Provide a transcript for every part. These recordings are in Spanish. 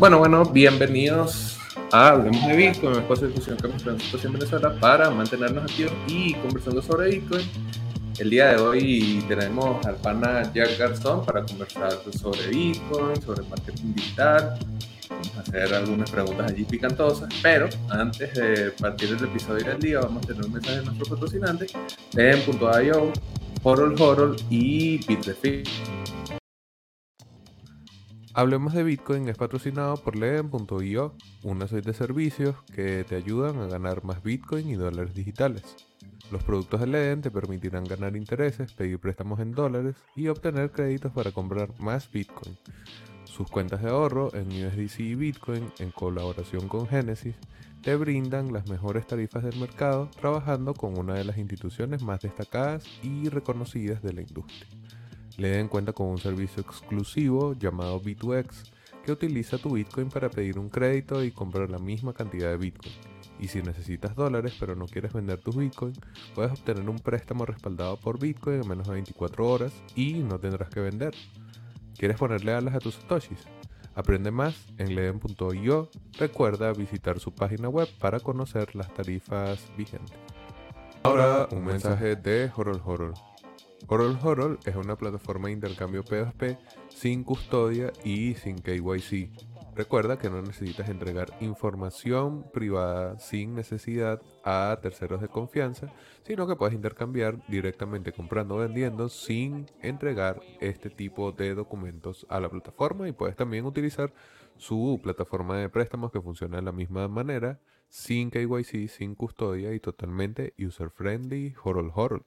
Bueno, bueno, bienvenidos a Hablemos de Bitcoin, un espacio de discusión que nos transmite en Venezuela para mantenernos activos y conversando sobre Bitcoin. El día de hoy tenemos al pana Jack Garzón para conversar sobre Bitcoin, sobre marketing digital. Vamos a hacer algunas preguntas allí picantosas, pero antes de partir del episodio del día, vamos a tener un mensaje de nuestros patrocinantes, en.io, Horol Horol y Bitrefill. Hablemos de Bitcoin es patrocinado por Leden.io, una suite de servicios que te ayudan a ganar más Bitcoin y dólares digitales. Los productos de Leden te permitirán ganar intereses, pedir préstamos en dólares y obtener créditos para comprar más Bitcoin. Sus cuentas de ahorro en USDC y Bitcoin, en colaboración con Genesis, te brindan las mejores tarifas del mercado trabajando con una de las instituciones más destacadas y reconocidas de la industria. Den cuenta con un servicio exclusivo llamado B2X que utiliza tu Bitcoin para pedir un crédito y comprar la misma cantidad de Bitcoin. Y si necesitas dólares pero no quieres vender tus Bitcoin, puedes obtener un préstamo respaldado por Bitcoin en menos de 24 horas y no tendrás que vender. ¿Quieres ponerle alas a tus satoshis? Aprende más en leden.io. Recuerda visitar su página web para conocer las tarifas vigentes. Ahora un mensaje de Horol Horol. Horol Horol es una plataforma de intercambio P2P sin custodia y sin KYC. Recuerda que no necesitas entregar información privada sin necesidad a terceros de confianza, sino que puedes intercambiar directamente comprando o vendiendo sin entregar este tipo de documentos a la plataforma y puedes también utilizar su plataforma de préstamos que funciona de la misma manera, sin KYC, sin custodia y totalmente user friendly, Horol Horol.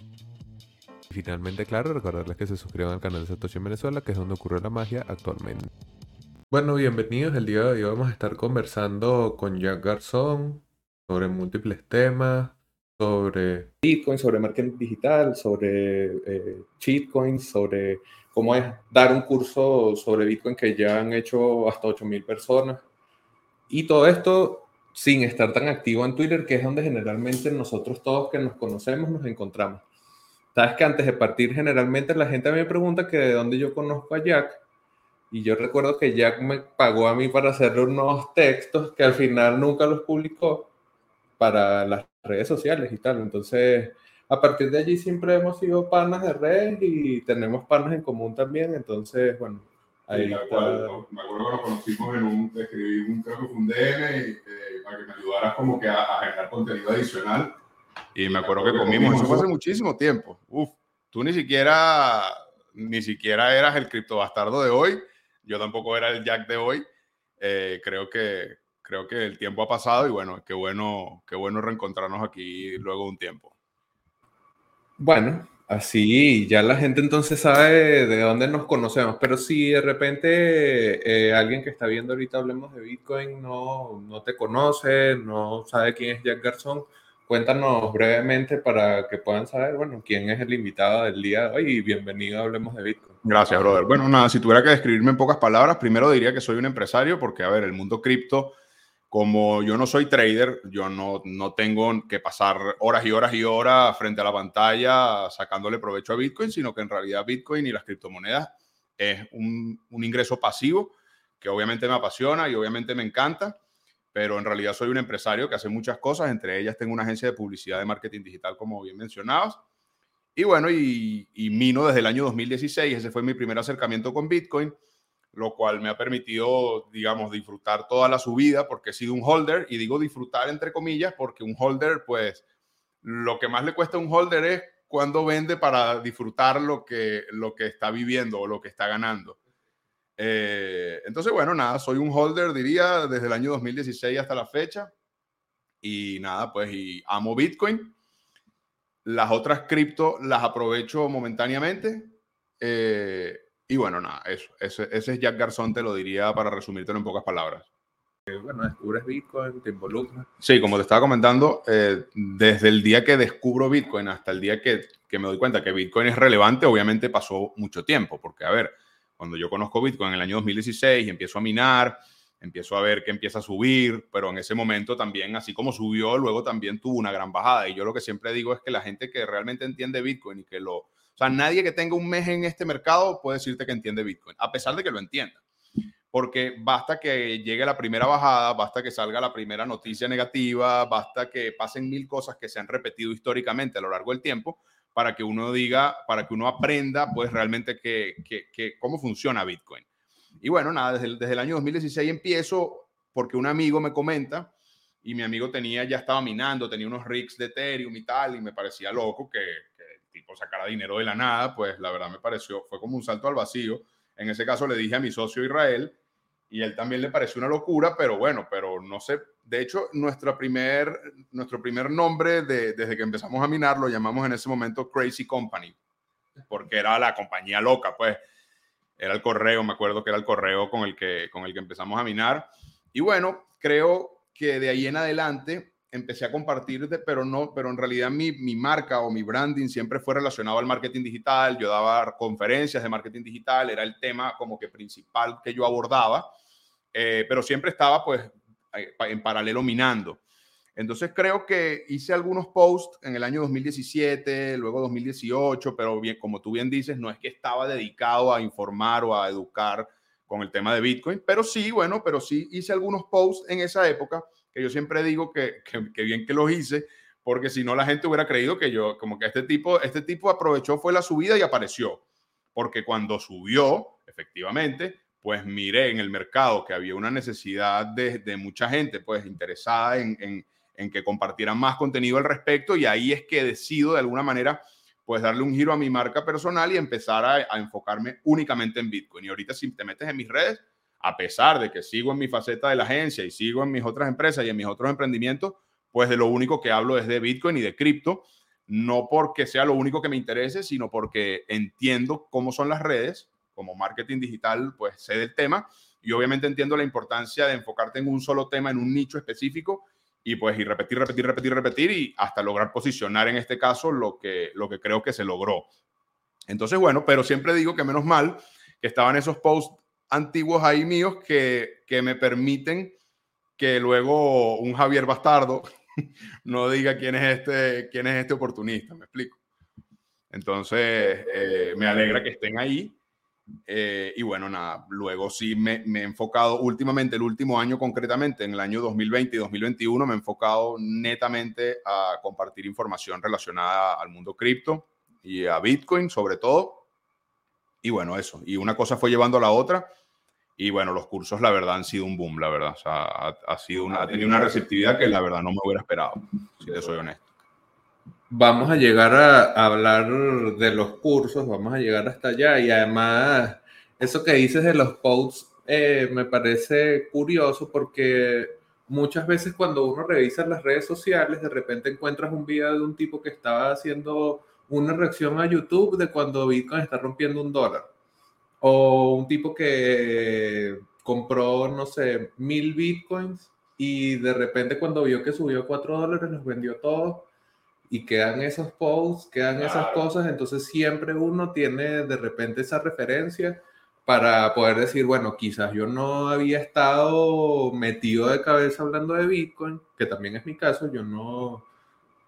Finalmente, claro, recordarles que se suscriban al canal de Satoshi en Venezuela, que es donde ocurre la magia actualmente. Bueno, bienvenidos. El día de hoy vamos a estar conversando con Jack Garzón sobre múltiples temas, sobre Bitcoin, sobre marketing digital, sobre eh, sobre cómo es dar un curso sobre Bitcoin que ya han hecho hasta 8.000 personas. Y todo esto sin estar tan activo en Twitter, que es donde generalmente nosotros todos que nos conocemos nos encontramos. Sabes que antes de partir, generalmente la gente me pregunta que de dónde yo conozco a Jack. Y yo recuerdo que Jack me pagó a mí para hacerle unos textos que al final nunca los publicó para las redes sociales y tal. Entonces, a partir de allí siempre hemos sido panas de redes y tenemos panas en común también. Entonces, bueno, ahí me acuerdo que nos conocimos en un, escribí un, creo que fue un DM y, eh, para que me ayudaras como que a, a generar contenido adicional y me acuerdo que comimos, eso fue hace muchísimo tiempo. Uf, tú ni siquiera, ni siquiera eras el criptobastardo de hoy, yo tampoco era el Jack de hoy. Eh, creo que creo que el tiempo ha pasado y bueno, qué bueno, qué bueno reencontrarnos aquí luego de un tiempo. Bueno, así ya la gente entonces sabe de dónde nos conocemos, pero si de repente eh, alguien que está viendo ahorita hablemos de Bitcoin no, no te conoce, no sabe quién es Jack Garzón, cuéntanos brevemente para que puedan saber, bueno, quién es el invitado del día de hoy y bienvenido a Hablemos de Bitcoin. Gracias, brother. Bueno, nada, si tuviera que describirme en pocas palabras, primero diría que soy un empresario porque, a ver, el mundo cripto, como yo no soy trader, yo no, no tengo que pasar horas y horas y horas frente a la pantalla sacándole provecho a Bitcoin, sino que en realidad Bitcoin y las criptomonedas es un, un ingreso pasivo que obviamente me apasiona y obviamente me encanta pero en realidad soy un empresario que hace muchas cosas, entre ellas tengo una agencia de publicidad de marketing digital, como bien mencionabas. Y bueno, y, mino desde el año 2016, ese fue mi primer acercamiento con Bitcoin, lo cual me ha permitido, digamos, disfrutar toda la subida porque he sido un holder, y digo disfrutar entre comillas, porque un holder, pues, lo que más le cuesta a un holder es cuando vende para disfrutar lo que, lo que está viviendo o lo que está ganando. Eh, entonces, bueno, nada, soy un holder, diría, desde el año 2016 hasta la fecha. Y nada, pues, y amo Bitcoin. Las otras cripto las aprovecho momentáneamente. Eh, y bueno, nada, eso. Ese, ese, es Jack Garzón, te lo diría para resumírtelo en pocas palabras. bueno, descubres Bitcoin, te involucras. Sí, como te estaba comentando, eh, desde el día que descubro Bitcoin hasta el día que, que, me doy cuenta que Bitcoin es relevante, obviamente pasó mucho tiempo, porque a ver, cuando yo conozco Bitcoin en el año 2016 y empiezo a minar, empiezo a ver que empieza a subir, pero en ese momento también, así como subió, luego también tuvo una gran bajada. Y yo lo que siempre digo es que la gente que realmente entiende Bitcoin y que lo... O sea, nadie que tenga un mes en este mercado puede decirte que entiende Bitcoin, a pesar de que lo entienda porque basta que llegue la primera bajada, basta que salga la primera noticia negativa, basta que pasen mil cosas que se han repetido históricamente a lo largo del tiempo para que uno diga, para que uno aprenda pues realmente que, que, cómo funciona Bitcoin. Y bueno, nada, desde desde el año 2016 empiezo porque un amigo me comenta y mi amigo tenía, ya estaba minando, tenía unos rigs de Ethereum y tal, y me parecía loco que, que el tipo sacara dinero de la nada, pues la verdad me pareció, fue como un salto al vacío. En ese caso le dije a mi socio Israel, y él también le pareció una locura, pero bueno, pero no sé. De hecho, nuestro primer, nuestro primer nombre de, desde que empezamos a minar lo llamamos en ese momento Crazy Company, porque era la compañía loca, pues era el correo, me acuerdo que era el correo con el que, con el que empezamos a minar. Y bueno, creo que de ahí en adelante empecé a compartir, pero no, pero en realidad mi, mi marca o mi branding siempre fue relacionado al marketing digital. Yo daba conferencias de marketing digital, era el tema como que principal que yo abordaba eh, pero siempre estaba pues en paralelo minando. Entonces creo que hice algunos posts en el año 2017, luego 2018, pero bien, como tú bien dices, no es que estaba dedicado a informar o a educar con el tema de Bitcoin, pero sí, bueno, pero sí hice algunos posts en esa época que yo siempre digo que, que, bien que los hice, porque si no la gente hubiera creído que yo, como que este tipo, este tipo aprovechó, fue la subida y apareció, porque cuando subió, efectivamente, pues miré en el mercado que había una necesidad de, mucha gente pues interesada en, que compartieran más contenido al respecto y ahí es que decido de alguna manera pues darle un giro a mi marca personal y empezar a, enfocarme únicamente en Bitcoin. Y ahorita si te metes en mis redes, a pesar de que sigo en mi faceta de la agencia y sigo en mis otras empresas y en mis otros emprendimientos, pues de lo único que hablo es de Bitcoin y de cripto, no porque sea lo único que me interese, sino porque entiendo cómo son las redes como marketing digital, pues sé del tema y obviamente entiendo la importancia de enfocarte en un solo tema, en un nicho específico y pues y repetir, repetir, repetir, repetir y hasta lograr posicionar en este caso lo que, lo que creo que se logró. Entonces, bueno, pero siempre digo que menos mal que estaban esos posts antiguos ahí míos que, que me permiten que luego un Javier Bastardo no diga quién es este, quién es este oportunista, me explico. Entonces, eh, me alegra que estén ahí eh, y bueno, nada, luego sí me, he enfocado últimamente, el último año concretamente, en el año 2020 y 2021, me he enfocado netamente a compartir información relacionada al mundo cripto y a Bitcoin sobre todo. Y bueno, eso. Y una cosa fue llevando a la otra. Y bueno, los cursos, la verdad, han sido un boom, la verdad. O sea, ha, sido una, ha tenido una receptividad que la verdad no me hubiera esperado, si te soy honesto vamos a llegar a, hablar de los cursos, vamos a llegar hasta allá. Y además eso que dices de los posts eh, me parece curioso porque muchas veces cuando uno revisa las redes sociales de repente encuentras un video de un tipo que estaba haciendo una reacción a YouTube de cuando Bitcoin está rompiendo un dólar. O un tipo que compró no sé mil Bitcoins y de repente cuando vio que subió cuatro dólares los vendió todos y quedan esos posts, quedan esas cosas, entonces siempre uno tiene de repente esa referencia para poder decir, bueno, quizás yo no había estado metido de cabeza hablando de Bitcoin, que también es mi caso, yo no,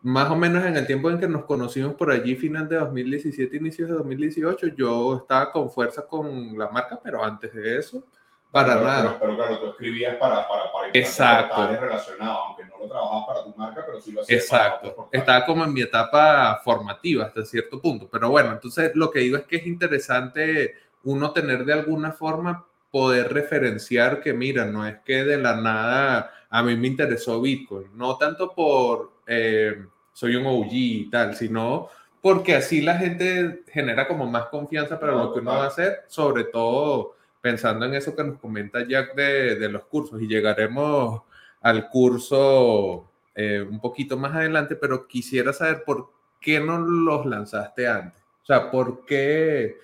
más o menos en el tiempo en que nos conocimos por allí, final de 2017, inicios de 2018, yo estaba con fuerza con la marca, pero antes de eso, para nada. Pero, claro, tú escribías para, para, para Exacto. relacionados, aunque lo trabajabas para tu marca, pero sí lo hacías Exacto. Estaba como en mi etapa formativa hasta cierto punto. Pero bueno, entonces lo que digo es que es interesante uno tener de alguna forma poder referenciar que, mira, no es que de la nada a mí me interesó Bitcoin, no tanto por eh, soy un OG y tal, sino porque así la gente genera como más confianza para lo que uno va a hacer, sobre todo pensando en eso que nos comenta Jack de, de los cursos y llegaremos al curso eh, un poquito más adelante, pero quisiera saber por qué no los lanzaste antes. O sea, ¿por qué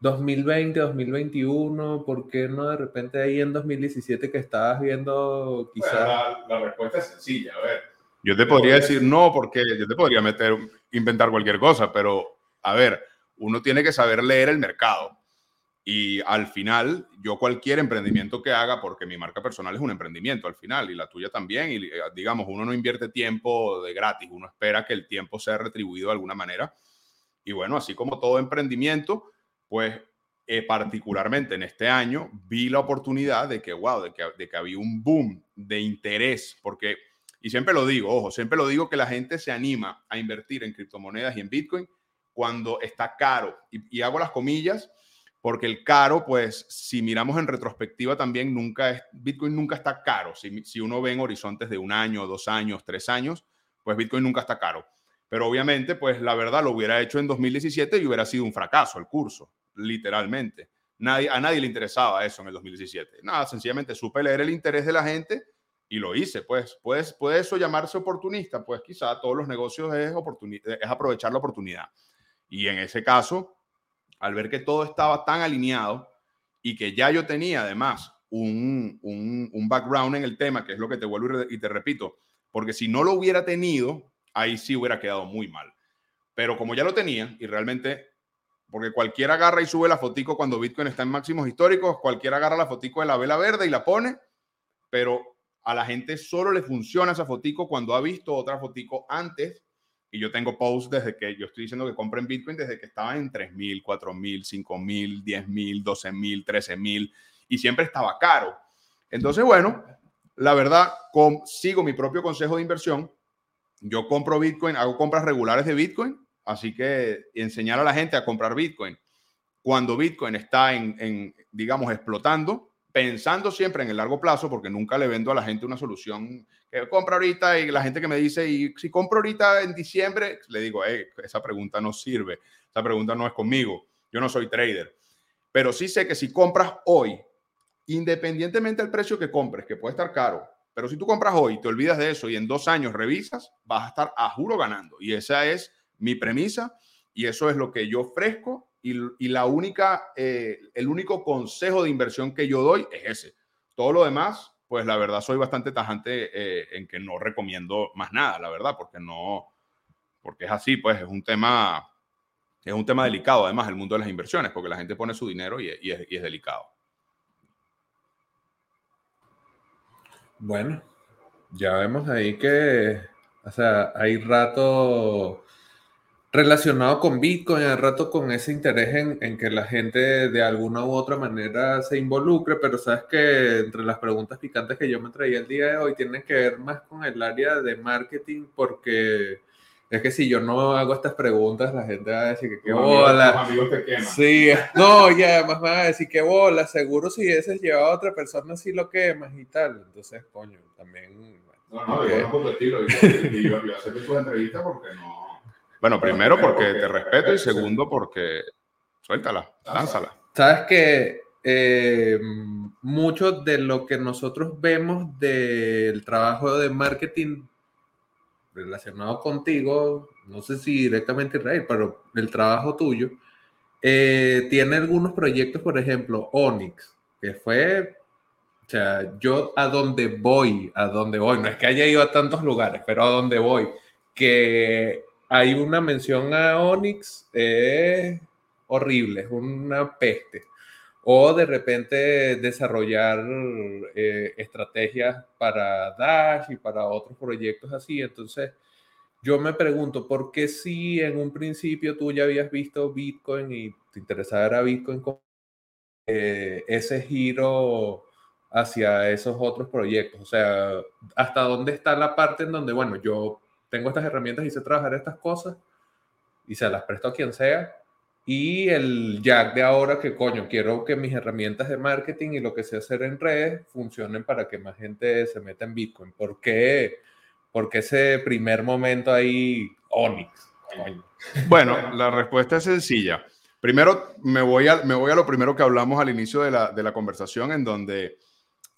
2020, 2021, ¿por qué no de repente ahí en 2017 que estabas viendo quizás? la, respuesta es sencilla, a ver. Yo te podría decir no, porque yo te podría meter, inventar cualquier cosa, pero a ver, uno tiene que saber leer el mercado. Y al final, yo cualquier emprendimiento que haga, porque mi marca personal es un emprendimiento al final, y la tuya también, y digamos, uno no invierte tiempo de gratis, uno espera que el tiempo sea retribuido de alguna manera. Y bueno, así como todo emprendimiento, pues eh, particularmente en este año vi la oportunidad de que, wow, de que, de que había un boom de interés, porque, y siempre lo digo, ojo, siempre lo digo que la gente se anima a invertir en criptomonedas y en Bitcoin cuando está caro. Y, hago las comillas porque el caro, pues si miramos en retrospectiva también, nunca es, Bitcoin nunca está caro. Si, si uno ve en horizontes de un año, dos años, tres años, pues Bitcoin nunca está caro. Pero obviamente, pues la verdad lo hubiera hecho en 2017 y hubiera sido un fracaso el curso literalmente. Nadie, a nadie le interesaba eso en el 2017. Nada, sencillamente supe leer el interés de la gente y lo hice. Pues, pues puede eso llamarse oportunista, pues quizá todos los negocios es, es aprovechar la oportunidad. Y en ese caso, al ver que todo estaba tan alineado y que ya yo tenía además un, un, un background en el tema, que es lo que te vuelvo y te repito, porque si no lo hubiera tenido, ahí sí hubiera quedado muy mal. Pero como ya lo tenía y realmente porque cualquiera agarra y sube la fotico cuando Bitcoin está en máximos históricos, cualquiera agarra la fotico de la vela verde y la pone, pero a la gente solo le funciona esa fotico cuando ha visto otra fotico antes. Y yo tengo posts desde que yo estoy diciendo que compren Bitcoin desde que estaba en 3.000, 4.000, 5.000, 10.000, 12.000, 13.000 y siempre estaba caro. Entonces, bueno, la verdad, sigo mi propio consejo de inversión. Yo compro Bitcoin, hago compras regulares de Bitcoin Así que enseñar a la gente a comprar Bitcoin cuando Bitcoin está en, digamos, explotando, pensando siempre en el largo plazo, porque nunca le vendo a la gente una solución que compra ahorita y la gente que me dice, y si compro ahorita en diciembre, le digo, esa pregunta no sirve, esa pregunta no es conmigo, yo no soy trader, pero sí sé que si compras hoy, independientemente del precio que compres, que puede estar caro, pero si tú compras hoy, te olvidas de eso y en dos años revisas, vas a estar a juro ganando. Y esa es mi premisa y eso es lo que yo ofrezco y, la única, eh, el único consejo de inversión que yo doy es ese. Todo lo demás, pues la verdad soy bastante tajante eh, en que no recomiendo más nada, la verdad, porque no, porque es así, pues es un tema, es un tema delicado, además, el mundo de las inversiones, porque la gente pone su dinero y, y, es, y es delicado. Bueno, ya vemos ahí que, o sea, hay rato relacionado con Bitcoin, al rato con ese interés en, que la gente de alguna u otra manera se involucre, pero sabes que entre las preguntas picantes que yo me traía el día de hoy tienen que ver más con el área de marketing, porque es que si yo no hago estas preguntas, la gente va a decir que qué bola. Sí, no, ya además va a decir que bola, seguro si ese llevado a otra persona sí lo quemas y tal. Entonces, coño, también. No, no, yo no decirlo. Y yo, yo, acepto tu entrevista porque no bueno, primero porque te respeto y segundo porque suéltala, lánzala. Sabes que eh, mucho de lo que nosotros vemos del trabajo de marketing relacionado contigo, no sé si directamente Israel, pero el trabajo tuyo, eh, tiene algunos proyectos, por ejemplo, Onyx, que fue, o sea, yo a donde voy, a donde voy, no es que haya ido a tantos lugares, pero a donde voy, que hay una mención a Onyx, es horrible, es una peste. O de repente desarrollar eh, estrategias para Dash y para otros proyectos así. Entonces, yo me pregunto, ¿por qué si en un principio tú ya habías visto Bitcoin y te interesaba Bitcoin, eh, ese giro hacia esos otros proyectos? O sea, ¿hasta dónde está la parte en donde, bueno, yo tengo estas herramientas y sé trabajar estas cosas y se las presto a quien sea. Y el Jack de ahora que coño, quiero que mis herramientas de marketing y lo que sé hacer en redes funcionen para que más gente se meta en Bitcoin. ¿Por qué? Porque ese primer momento ahí, Onyx. Bueno, la respuesta es sencilla. Primero, me voy a, me voy a lo primero que hablamos al inicio de la, de la conversación, en donde,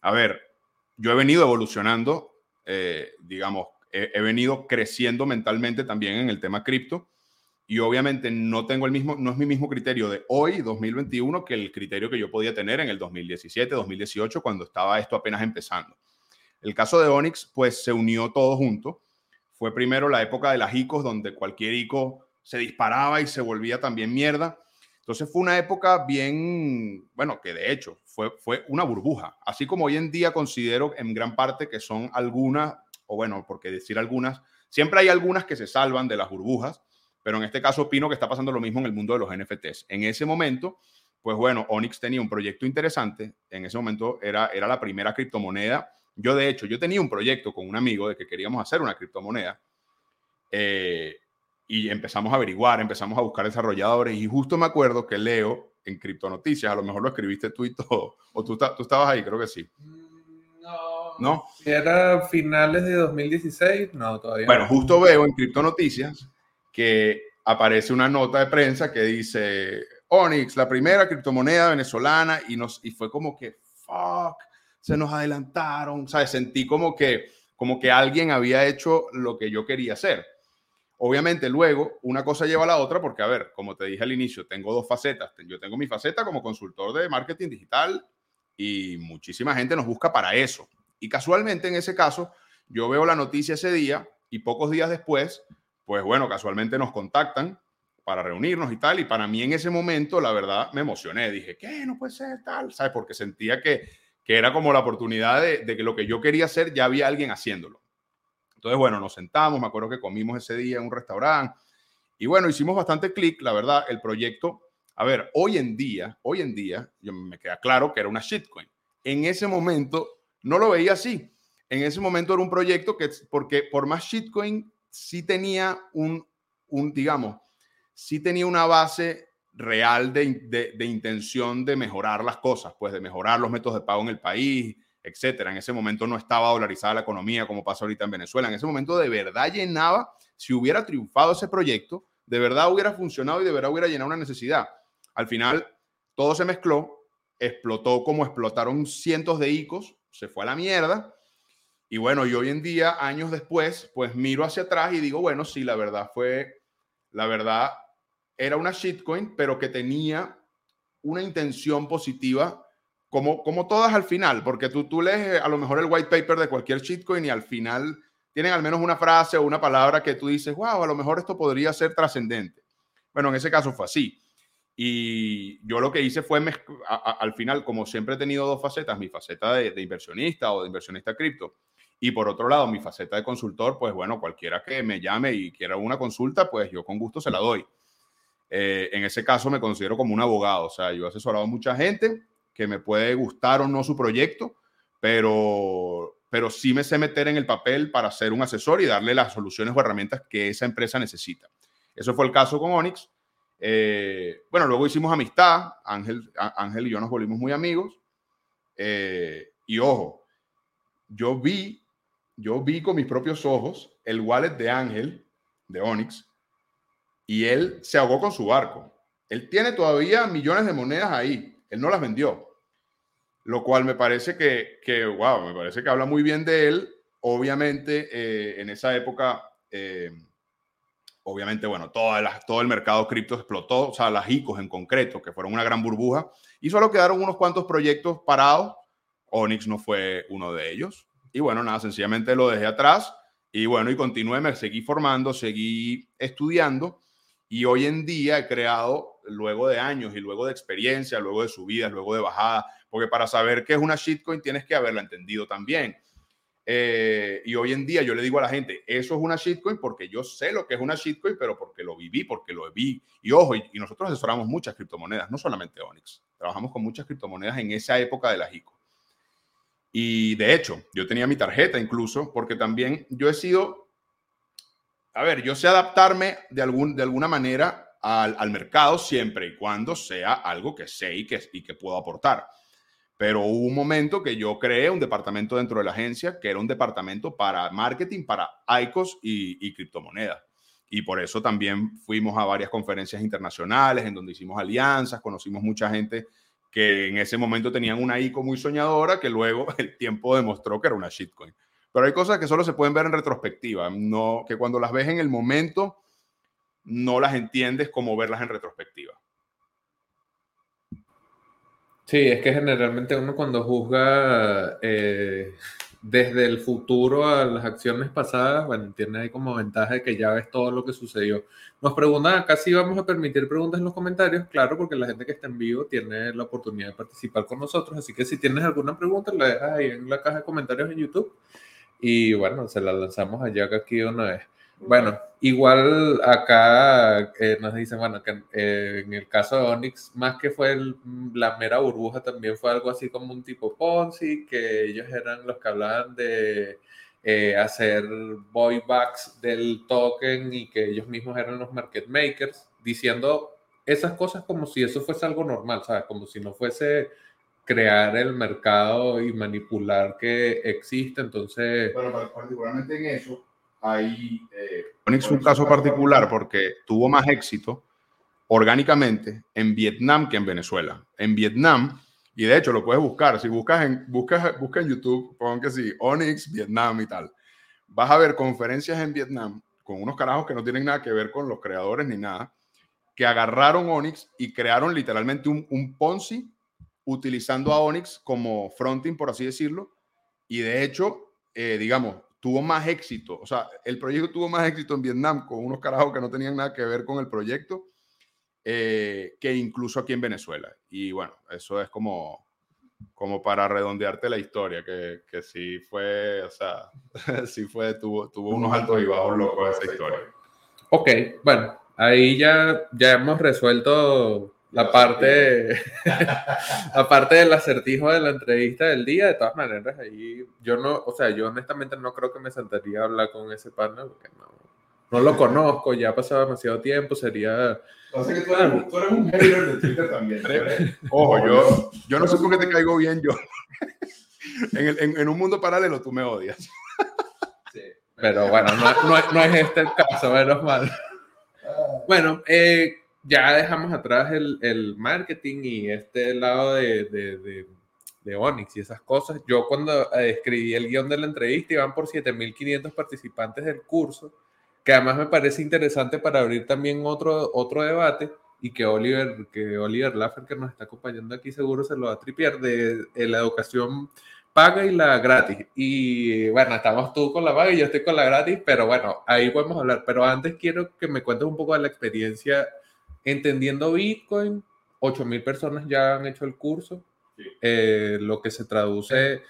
a ver, yo he venido evolucionando, eh, digamos, he, venido creciendo mentalmente también en el tema cripto y obviamente no tengo el mismo, no es mi mismo criterio de hoy, 2021, que el criterio que yo podía tener en el 2017, 2018, cuando estaba esto apenas empezando. El caso de Onyx, pues se unió todo junto. Fue primero la época de las ICOs, donde cualquier ICO se disparaba y se volvía también mierda. Entonces fue una época bien, bueno, que de hecho fue, fue una burbuja. Así como hoy en día considero en gran parte que son algunas, o bueno, porque decir algunas, siempre hay algunas que se salvan de las burbujas pero en este caso opino que está pasando lo mismo en el mundo de los NFTs. En ese momento, pues bueno, Onyx tenía un proyecto interesante, en ese momento era, era la primera criptomoneda. Yo de hecho, yo tenía un proyecto con un amigo de que queríamos hacer una criptomoneda eh, y empezamos a averiguar, empezamos a buscar desarrolladores y justo me acuerdo que Leo en Criptonoticias, a lo mejor lo escribiste tú y todo, o tú, tú estabas ahí, creo que sí. No. Era finales de 2016, no, todavía. Bueno, justo veo en Criptonoticias que aparece una nota de prensa que dice Onyx, la primera criptomoneda venezolana, y, nos, y fue como que, fuck, se nos adelantaron, ¿sabes? Sentí como que, como que alguien había hecho lo que yo quería hacer. Obviamente luego una cosa lleva a la otra porque, a ver, como te dije al inicio, tengo dos facetas. Yo tengo mi faceta como consultor de marketing digital y muchísima gente nos busca para eso. Y casualmente en ese caso, yo veo la noticia ese día y pocos días después pues bueno, casualmente nos contactan para reunirnos y tal, y para mí en ese momento, la verdad, me emocioné, dije, ¿qué? No puede ser tal, ¿sabes? Porque sentía que, que era como la oportunidad de, de, que lo que yo quería hacer ya había alguien haciéndolo. Entonces, bueno, nos sentamos, me acuerdo que comimos ese día en un restaurante, y bueno, hicimos bastante clic, la verdad, el proyecto, a ver, hoy en día, hoy en día, yo, me queda claro que era una shitcoin. En ese momento no lo veía así. En ese momento era un proyecto que, porque por más shitcoin sí tenía un, un digamos, sí tenía una base real de, de, intención de mejorar las cosas, pues de mejorar los métodos de pago en el país, etcétera. En ese momento no estaba dolarizada la economía como pasa ahorita en Venezuela. En ese momento de verdad llenaba, si hubiera triunfado ese proyecto, de verdad hubiera funcionado y de verdad hubiera llenado una necesidad. Al final, todo se mezcló, explotó como explotaron cientos de ICOs, se fue a la mierda y bueno, y hoy en día, años después, pues miro hacia atrás y digo, bueno, sí, la verdad fue, la verdad era una shitcoin, pero que tenía una intención positiva, como, como todas al final, porque tú, tú lees eh, a lo mejor el white paper de cualquier shitcoin y al final tienen al menos una frase o una palabra que tú dices, wow, a lo mejor esto podría ser trascendente. Bueno, en ese caso fue así. Y yo lo que hice fue, al final, como siempre he tenido dos facetas, mi faceta de, de inversionista o de inversionista cripto, y por otro lado, mi faceta de consultor, pues bueno, cualquiera que me llame y quiera una consulta, pues yo con gusto se la doy. Eh, en ese caso me considero como un abogado, o sea, yo he asesorado a mucha gente que me puede gustar o no su proyecto, pero, pero sí me sé meter en el papel para ser un asesor y darle las soluciones o herramientas que esa empresa necesita. Eso fue el caso con Onyx. Eh, bueno, luego hicimos amistad, Ángel, Ángel y yo nos volvimos muy amigos. Eh, y ojo, yo vi yo vi con mis propios ojos el wallet de Ángel, de Onyx, y él se ahogó con su barco. Él tiene todavía millones de monedas ahí, él no las vendió, lo cual me parece que, que wow, me parece que habla muy bien de él. Obviamente, eh, en esa época, eh, obviamente, bueno, toda todo el mercado cripto explotó, o sea, las ICOs en concreto, que fueron una gran burbuja, y solo quedaron unos cuantos proyectos parados. Onyx no fue uno de ellos. Y bueno, nada, sencillamente lo dejé atrás y bueno, y continué, me seguí formando, seguí estudiando y hoy en día he creado, luego de años y luego de experiencia, luego de subidas, luego de bajadas, porque para saber qué es una shitcoin tienes que haberla entendido también. Eh, y hoy en día yo le digo a la gente, eso es una shitcoin porque yo sé lo que es una shitcoin, pero porque lo viví, porque lo vi. Y ojo, y, y nosotros asesoramos muchas criptomonedas, no solamente Onyx. Trabajamos con muchas criptomonedas en esa época de la ICO. Y de hecho, yo tenía mi tarjeta incluso, porque también yo he sido, a ver, yo sé adaptarme de, algún, de alguna manera al, al mercado siempre y cuando sea algo que sé y que, y que puedo aportar. Pero hubo un momento que yo creé un departamento dentro de la agencia que era un departamento para marketing, para ICOs y, criptomonedas. Y por eso también fuimos a varias conferencias internacionales en donde hicimos alianzas, conocimos mucha gente que en ese momento tenían una ICO muy soñadora que luego el tiempo demostró que era una shitcoin. Pero hay cosas que solo se pueden ver en retrospectiva, no que cuando las ves en el momento no las entiendes como verlas en retrospectiva. Sí, es que generalmente uno cuando juzga eh, desde el futuro a las acciones pasadas, bueno, tiene ahí como ventaja de que ya ves todo lo que sucedió. Nos preguntan acá si vamos a permitir preguntas en los comentarios, claro, porque la gente que está en vivo tiene la oportunidad de participar con nosotros, así que si tienes alguna pregunta, la dejas ahí en la caja de comentarios en YouTube y bueno, se la lanzamos allá aquí una vez. Bueno, igual acá eh, nos dicen, bueno, que eh, en el caso de Onyx, más que fue la mera burbuja, también fue algo así como un tipo Ponzi, que ellos eran los que hablaban de eh, hacer buybacks del token y que ellos mismos eran los market makers, diciendo esas cosas como si eso fuese algo normal, ¿sabes? Como si no fuese crear el mercado y manipular que existe, entonces... Bueno, particularmente en eso, hay... Eh, un caso particular porque tuvo más éxito orgánicamente en Vietnam que en Venezuela. En Vietnam, y de hecho lo puedes buscar, si buscas en, buscas, buscas en YouTube, pon que sí, Onyx, Vietnam y tal, vas a ver conferencias en Vietnam con unos carajos que no tienen nada que ver con los creadores ni nada, que agarraron Onyx y crearon literalmente un, un Ponzi utilizando a Onyx como fronting, por así decirlo, y de hecho, eh, digamos, tuvo más éxito, o sea, el proyecto tuvo más éxito en Vietnam con unos carajos que no tenían nada que ver con el proyecto eh, que incluso aquí en Venezuela. Y bueno, eso es como, como para redondearte la historia, que, que sí fue, o sea, sí fue, tuvo, tuvo unos altos y bajos locos esa historia. Ok, bueno, ahí ya, ya hemos resuelto la parte, aparte del acertijo de la entrevista del día, de todas maneras, ahí yo no, o sea, yo honestamente no creo que me sentaría a hablar con ese partner porque no, no lo conozco, ya ha pasado demasiado tiempo, sería... O sea que tú eres, tú eres un hater de Twitter también. Ojo, yo, yo no sé por qué te caigo bien yo. en, el, en, un mundo paralelo tú me odias. Sí. Pero bueno, no, no, no es este el caso, menos mal. Bueno, eh, ya dejamos atrás el, el marketing y este lado de, de, de, Onyx y esas cosas. Yo cuando eh, escribí el guion de la entrevista iban por 7.500 participantes del curso, que además me parece interesante para abrir también otro, otro debate y que Oliver, que Oliver Laffer, que nos está acompañando aquí, seguro se lo va a tripear, de, de la educación paga y la gratis. Y bueno, estamos tú con la paga y yo estoy con la gratis, pero bueno, ahí podemos hablar. Pero antes quiero que me cuentes un poco de la experiencia Entendiendo Bitcoin, 8.000 personas ya han hecho el curso, eh, lo que se traduce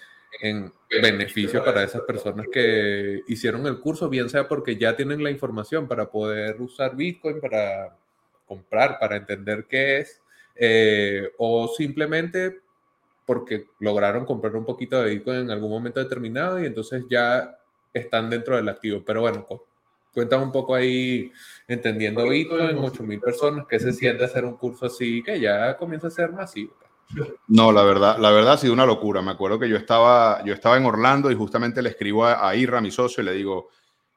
en beneficio para esas personas que hicieron el curso, bien sea porque ya tienen la información para poder usar Bitcoin, para comprar, para entender qué es, eh, o simplemente porque lograron comprar un poquito de Bitcoin en algún momento determinado y entonces ya están dentro del activo. Pero bueno, Cuéntame un poco ahí, entendiendo Bitcoin, 8.000 personas, ¿qué se siente hacer un curso así que ya comienza a ser masivo? No, la verdad, la verdad ha sido una locura. Me acuerdo que yo estaba, yo estaba en Orlando y justamente le escribo a, a Irra, mi socio, y le digo,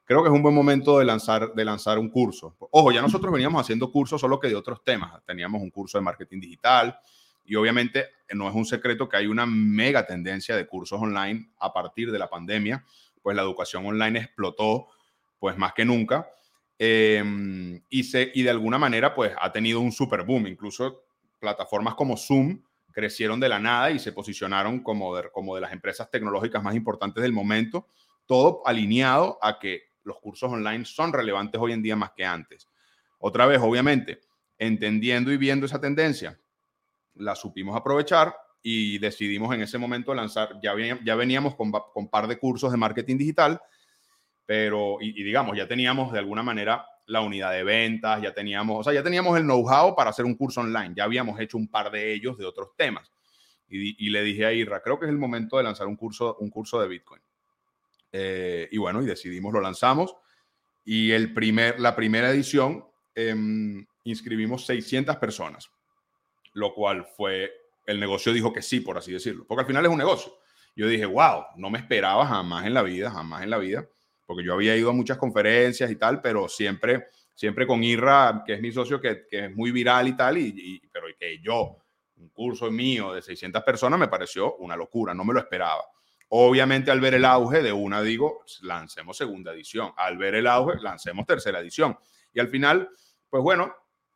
creo que es un buen momento de lanzar, de lanzar un curso. Ojo, ya nosotros veníamos haciendo cursos solo que de otros temas. Teníamos un curso de marketing digital y obviamente no es un secreto que hay una mega tendencia de cursos online a partir de la pandemia, pues la educación online explotó pues más que nunca. Em, y, se, y de alguna manera, pues ha tenido un super boom. Incluso plataformas como Zoom crecieron de la nada y se posicionaron como de, como de las empresas tecnológicas más importantes del momento, todo alineado a que los cursos online son relevantes hoy en día más que antes. Otra vez, obviamente, entendiendo y viendo esa tendencia, la supimos aprovechar y decidimos en ese momento lanzar, ya, ya veníamos con un par de cursos de marketing digital pero, y, digamos, ya teníamos de alguna manera la unidad de ventas, ya teníamos, o sea, ya teníamos el know-how para hacer un curso online, ya habíamos hecho un par de ellos de otros temas. Y, le dije a Irra, creo que es el momento de lanzar un curso, un curso de Bitcoin. Eh, y bueno, y decidimos, lo lanzamos. Y el primer, la primera edición em, inscribimos 600 personas, lo cual fue, el negocio dijo que sí, por así decirlo, porque al final es un negocio. Yo dije, wow, no me esperaba jamás en la vida, jamás en la vida porque yo había ido a muchas conferencias y tal, pero siempre, siempre con Irra, que es mi socio, que, es muy viral y tal, y, pero que yo, un curso mío de 600 personas, me pareció una locura, no me lo esperaba. Obviamente al ver el auge de una, digo, lancemos segunda edición. Al ver el auge, lancemos tercera edición. Y al final, pues bueno,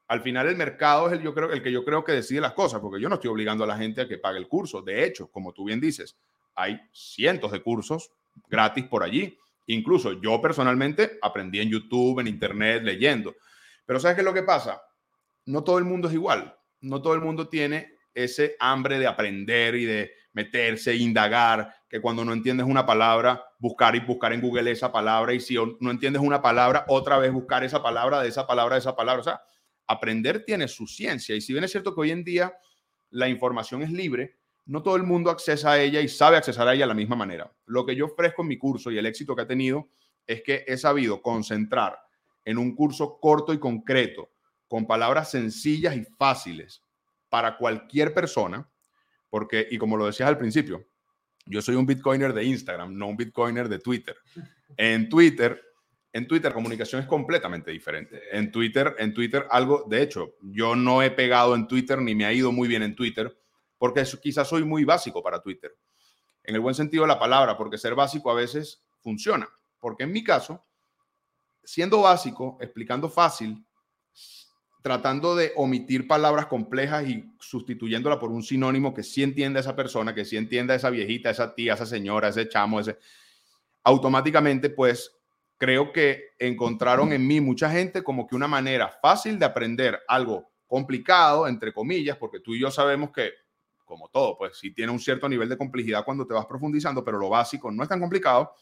al final el mercado es el, yo creo, el que yo creo que decide las cosas, porque yo no estoy obligando a la gente a que pague el curso. De hecho, como tú bien dices, hay cientos de cursos gratis por allí. Incluso yo personalmente aprendí en YouTube, en Internet, leyendo. Pero ¿sabes qué es lo que pasa? No todo el mundo es igual. No todo el mundo tiene ese hambre de aprender y de meterse, indagar, que cuando no entiendes una palabra, buscar y buscar en Google esa palabra y si no entiendes una palabra, otra vez buscar esa palabra, de esa palabra, de esa palabra. O sea, aprender tiene su ciencia y si bien es cierto que hoy en día la información es libre, no todo el mundo accesa a ella y sabe accesar a ella de la misma manera. Lo que yo ofrezco en mi curso y el éxito que ha tenido es que he sabido concentrar en un curso corto y concreto, con palabras sencillas y fáciles para cualquier persona, porque, y como lo decías al principio, yo soy un bitcoiner de Instagram, no un bitcoiner de Twitter. En Twitter, en Twitter comunicación es completamente diferente. En Twitter, en Twitter algo, de hecho, yo no he pegado en Twitter ni me ha ido muy bien en Twitter porque quizás soy muy básico para Twitter. En el buen sentido de la palabra, porque ser básico a veces funciona. Porque en mi caso, siendo básico, explicando fácil, tratando de omitir palabras complejas y sustituyéndola por un sinónimo que sí entienda esa persona, que sí entienda esa viejita, esa tía, esa señora, ese chamo, ese automáticamente pues creo que encontraron en mí mucha gente como que una manera fácil de aprender algo complicado, entre comillas, porque tú y yo sabemos que, como todo, pues sí tiene un cierto nivel de complejidad cuando te vas profundizando, pero lo básico no es tan complicado.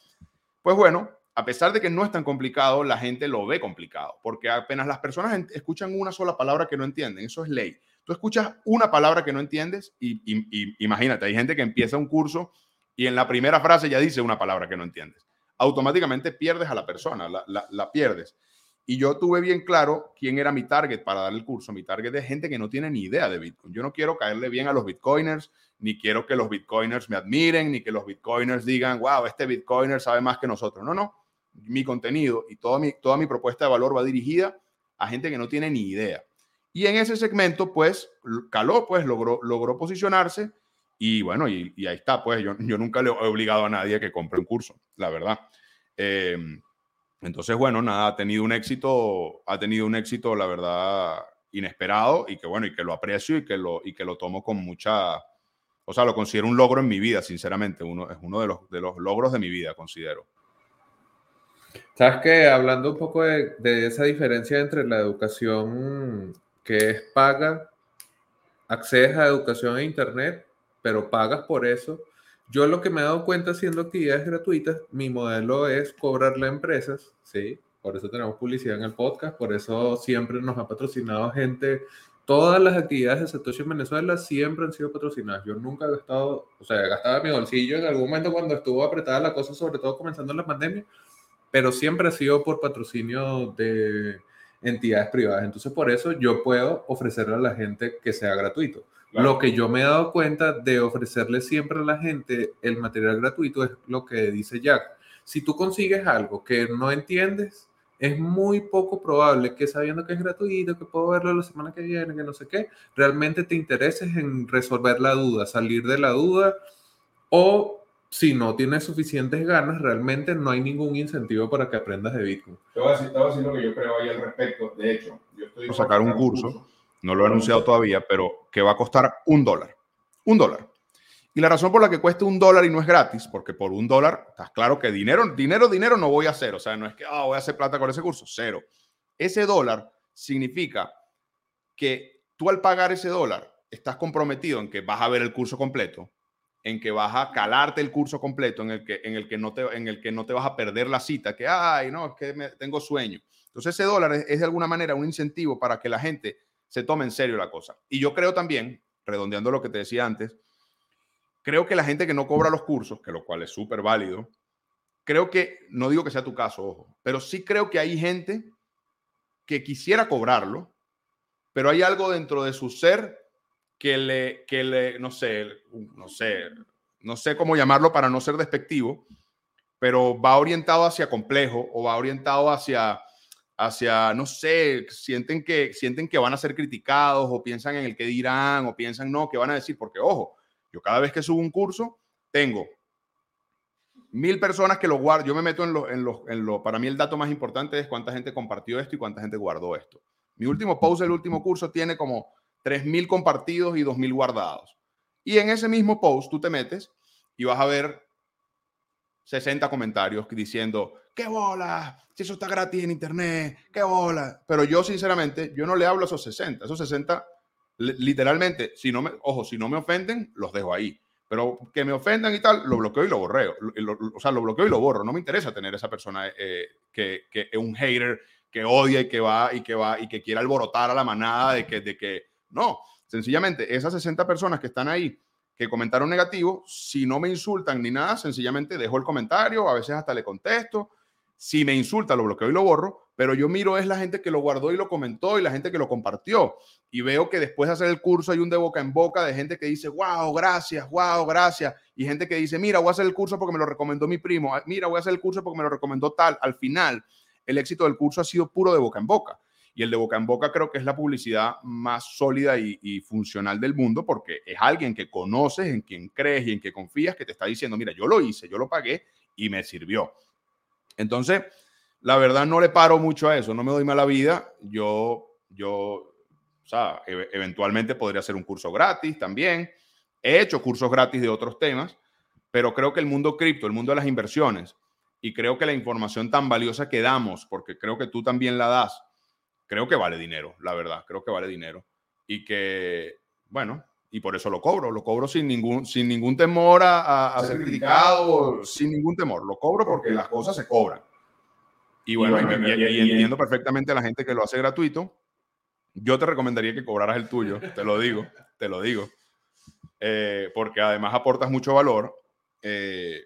Pues bueno, a pesar de que no es tan complicado, la gente lo ve complicado, porque apenas las personas escuchan una sola palabra que no entienden, eso es ley. Tú escuchas una palabra que no entiendes y, imagínate, hay gente que empieza un curso y en la primera frase ya dice una palabra que no entiendes. Automáticamente pierdes a la persona, la pierdes. Y yo tuve bien claro quién era mi target para dar el curso. Mi target es gente que no tiene ni idea de Bitcoin. Yo no quiero caerle bien a los Bitcoiners, ni quiero que los Bitcoiners me admiren, ni que los Bitcoiners digan, wow, este Bitcoiner sabe más que nosotros. No, no mi contenido y toda mi, toda mi propuesta de valor va dirigida a gente que no tiene ni idea. Y en ese segmento, pues, caló, pues, logró, logró posicionarse y bueno, y, ahí está, pues, yo, yo, nunca le he obligado a nadie a que compre un curso, la verdad. Em, entonces, bueno, nada, ha tenido un éxito, ha tenido un éxito, la verdad, inesperado y que bueno, y que lo aprecio y que lo, y que lo tomo con mucha, o sea, lo considero un logro en mi vida, sinceramente, uno, es uno de los, de los logros de mi vida, considero. Sabes que hablando un poco de, esa diferencia entre la educación que es paga, accedes a educación e internet, pero pagas por eso. Yo lo que me he dado cuenta haciendo actividades gratuitas, mi modelo es cobrarle a empresas, ¿sí? Por eso tenemos publicidad en el podcast, por eso siempre nos ha patrocinado gente. Todas las actividades de Satoshi en Venezuela siempre han sido patrocinadas. Yo nunca he gastado, o sea, he gastado mi bolsillo en algún momento cuando estuvo apretada la cosa, sobre todo comenzando la pandemia, pero siempre ha sido por patrocinio de entidades privadas. Entonces, por eso yo puedo ofrecerle a la gente que sea gratuito. Lo que yo me he dado cuenta de ofrecerle siempre a la gente el material gratuito es lo que dice Jack. Si tú consigues algo que no entiendes, es muy poco probable que sabiendo que es gratuito, que puedo verlo la semana que viene, que no sé qué, realmente te intereses en resolver la duda, salir de la duda o si no tienes suficientes ganas, realmente no hay ningún incentivo para que aprendas de Bitcoin. Te voy a decir, lo que yo creo ahí al respecto. De hecho, yo estoy... a sacar un curso, no lo he anunciado todavía, pero que va a costar un dólar. Un dólar. Y la razón por la que cueste un dólar y no es gratis, porque por un dólar, estás claro que dinero, dinero, dinero no voy a hacer. O sea, no es que oh, voy a hacer plata con ese curso, cero. Ese dólar significa que tú al pagar ese dólar estás comprometido en que vas a ver el curso completo, en que vas a calarte el curso completo, en el que, en el que, no, te, en el que no te vas a perder la cita, que, ay, no, es que tengo sueño. Entonces ese dólar es, de alguna manera un incentivo para que la gente se tome en serio la cosa. Y yo creo también, redondeando lo que te decía antes, creo que la gente que no cobra los cursos, que lo cual es súper válido, creo que, no digo que sea tu caso, ojo, pero sí creo que hay gente que quisiera cobrarlo, pero hay algo dentro de su ser que le, que le, no sé, no sé, no sé cómo llamarlo para no ser despectivo, pero va orientado hacia complejo o va orientado hacia, hacia, no sé, sienten que, sienten que van a ser criticados o piensan en el que dirán o piensan, no, que van a decir, porque ojo, yo cada vez que subo un curso, tengo mil personas que lo guardo, yo me meto en lo, en lo, en lo, para mí el dato más importante es cuánta gente compartió esto y cuánta gente guardó esto. Mi último post del último curso tiene como 3.000 compartidos y 2.000 guardados. Y en ese mismo post tú te metes y vas a ver 60 comentarios diciendo, qué bola, si eso está gratis en internet, qué bola. Pero yo sinceramente, yo no le hablo a esos 60. Esos 60, literalmente, si no me, ojo, si no me ofenden, los dejo ahí. Pero que me ofendan y tal, lo bloqueo y lo borreo. o sea, lo bloqueo y lo borro. No me interesa tener esa persona eh, que, que es un hater, que odia y que va y que va y que quiere alborotar a la manada de que, de que no. Sencillamente, esas 60 personas que están ahí que comentaron negativo, si no me insultan ni nada, sencillamente dejo el comentario, a veces hasta le contesto. Si me insulta, lo bloqueo y lo borro, pero yo miro es la gente que lo guardó y lo comentó y la gente que lo compartió. Y veo que después de hacer el curso hay un de boca en boca de gente que dice, wow, gracias, wow, gracias. Y gente que dice, mira, voy a hacer el curso porque me lo recomendó mi primo. Mira, voy a hacer el curso porque me lo recomendó tal. Al final, el éxito del curso ha sido puro de boca en boca. Y el de boca en boca creo que es la publicidad más sólida y, funcional del mundo porque es alguien que conoces, en quien crees y en que confías, que te está diciendo, mira, yo lo hice, yo lo pagué y me sirvió. Entonces, la verdad no le paro mucho a eso, no me doy mala vida. Yo, yo, o sea, eventualmente podría hacer un curso gratis también. He hecho cursos gratis de otros temas, pero creo que el mundo cripto, el mundo de las inversiones, y creo que la información tan valiosa que damos, porque creo que tú también la das, creo que vale dinero, la verdad, creo que vale dinero. Y que, bueno, y por eso lo cobro, lo cobro sin ningún, sin ningún temor a, ser criticado, sin ningún temor, lo cobro porque las cosas se cobran. Y bueno, y, entiendo perfectamente a la gente que lo hace gratuito. Yo te recomendaría que cobraras el tuyo, te lo digo, te lo digo. Eh, porque además aportas mucho valor. Eh,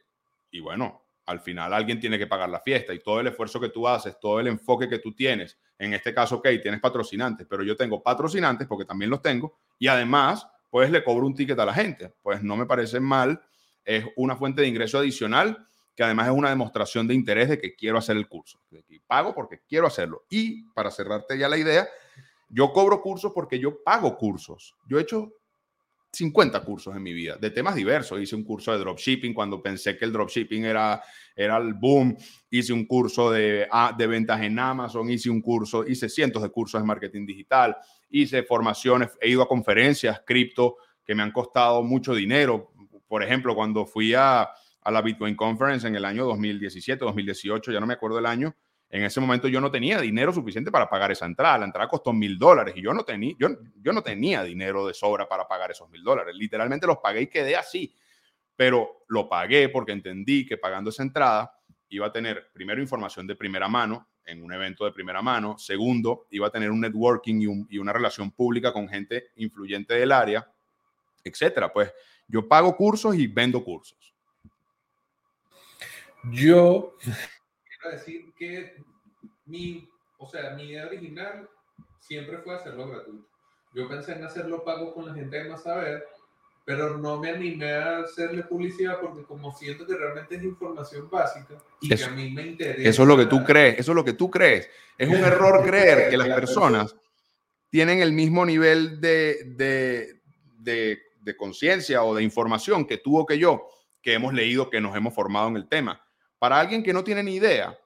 y bueno, al final alguien tiene que pagar la fiesta y todo el esfuerzo que tú haces, todo el enfoque que tú tienes, en este caso, ok, tienes patrocinantes, pero yo tengo patrocinantes porque también los tengo y además, pues le cobro un ticket a la gente. Pues no me parece mal, es una fuente de ingreso adicional que además es una demostración de interés de que quiero hacer el curso. Y pago porque quiero hacerlo. Y para cerrarte ya la idea, yo cobro cursos porque yo pago cursos. Yo he hecho 50 cursos en mi vida, de temas diversos. Hice un curso de dropshipping cuando pensé que el dropshipping era, era el boom. Hice un curso de, ah, de ventas en Amazon, hice un curso, hice cientos de cursos de marketing digital, hice formaciones, he ido a conferencias cripto que me han costado mucho dinero. Por ejemplo, cuando fui a, a la Bitcoin Conference en el año 2017, 2018, ya no me acuerdo el año, en ese momento yo no tenía dinero suficiente para pagar esa entrada. La entrada costó mil dólares y yo no, tenía, yo, yo no tenía dinero de sobra para pagar esos mil dólares. Literalmente los pagué y quedé así. Pero lo pagué porque entendí que pagando esa entrada iba a tener, primero, información de primera mano en un evento de primera mano. Segundo, iba a tener un networking y, y una relación pública con gente influyente del área, etcétera. Pues yo pago cursos y vendo cursos. Yo decir que mi, o sea, mi idea original siempre fue hacerlo gratuito. Yo pensé en hacerlo pago con la gente de más saber, pero no me animé a hacerle publicidad porque como siento que realmente es información básica y que a mí me interesa. Eso es lo que tú crees, eso es lo que tú crees. Es un error creer que las personas tienen el mismo nivel de, de, de, de conciencia o de información que tú o que yo, que hemos leído, que nos hemos formado en el tema. Para alguien que no tiene ni idea,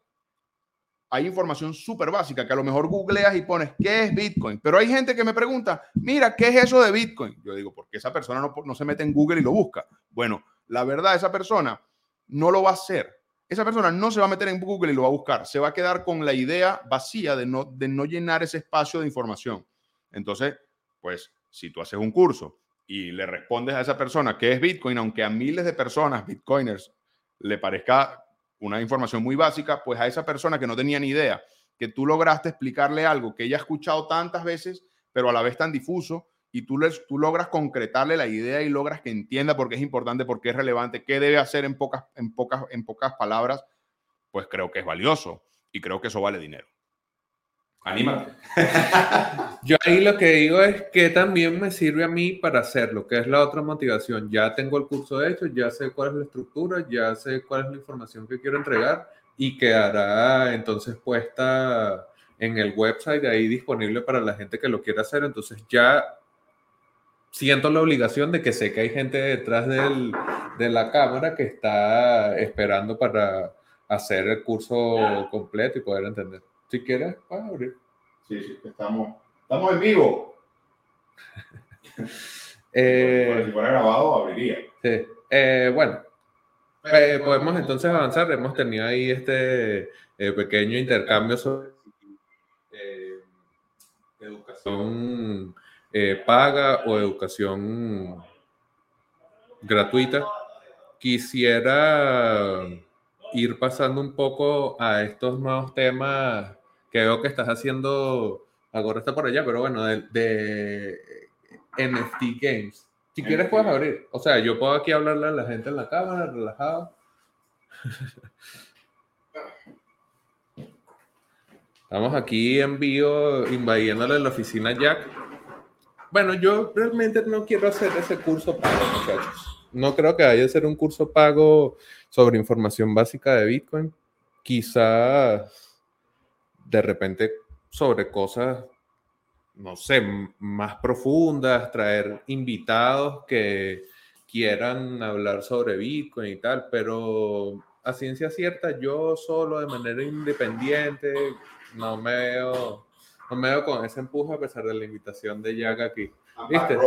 hay información súper básica que a lo mejor googleas y pones, ¿qué es Bitcoin? Pero hay gente que me pregunta, mira, ¿qué es eso de Bitcoin? Yo digo, porque esa persona no, no se mete en Google y lo busca. Bueno, la verdad, esa persona no lo va a hacer. Esa persona no se va a meter en Google y lo va a buscar. Se va a quedar con la idea vacía de no, de no llenar ese espacio de información. Entonces, pues, si tú haces un curso y le respondes a esa persona qué es Bitcoin, aunque a miles de personas, Bitcoiners, le parezca una información muy básica, pues a esa persona que no tenía ni idea, que tú lograste explicarle algo que ella ha escuchado tantas veces, pero a la vez tan difuso, y tú, les, tú logras concretarle la idea y logras que entienda por qué es importante, por qué es relevante, qué debe hacer en pocas, en pocas, en pocas palabras, pues creo que es valioso y creo que eso vale dinero. Anímate. Yo ahí lo que digo es que también me sirve a mí para hacerlo, que es la otra motivación. Ya tengo el curso hecho, ya sé cuál es la estructura, ya sé cuál es la información que quiero entregar y quedará entonces puesta en el website ahí disponible para la gente que lo quiera hacer. Entonces ya siento la obligación de que sé que hay gente detrás del, de la cámara que está esperando para hacer el curso completo y poder entender. Si quieres, abrir. Sí, sí, estamos, estamos en vivo. Eh, si fuera grabado, abriría. Sí. Eh, bueno, eh, podemos entonces avanzar. Hemos tenido ahí este eh, pequeño intercambio sobre educación paga o educación gratuita. Quisiera ir pasando un poco a estos nuevos temas que veo que estás haciendo. Ahora está por allá, pero bueno, de, de NFT Games. Si quieres puedes abrir. O sea, yo puedo aquí hablarle a la gente en la cámara, relajado. Estamos aquí en vivo invadiéndole la oficina a Jack. Bueno, yo realmente no quiero hacer ese curso pago, muchachos. No creo que vaya a ser un curso pago sobre información básica de Bitcoin. Quizás de repente sobre cosas no sé, más profundas, traer invitados que quieran hablar sobre Bitcoin y tal, pero a ciencia cierta, yo solo de manera independiente, no me veo, no me veo con ese empuje a pesar de la invitación de Jack aquí. ¿Viste?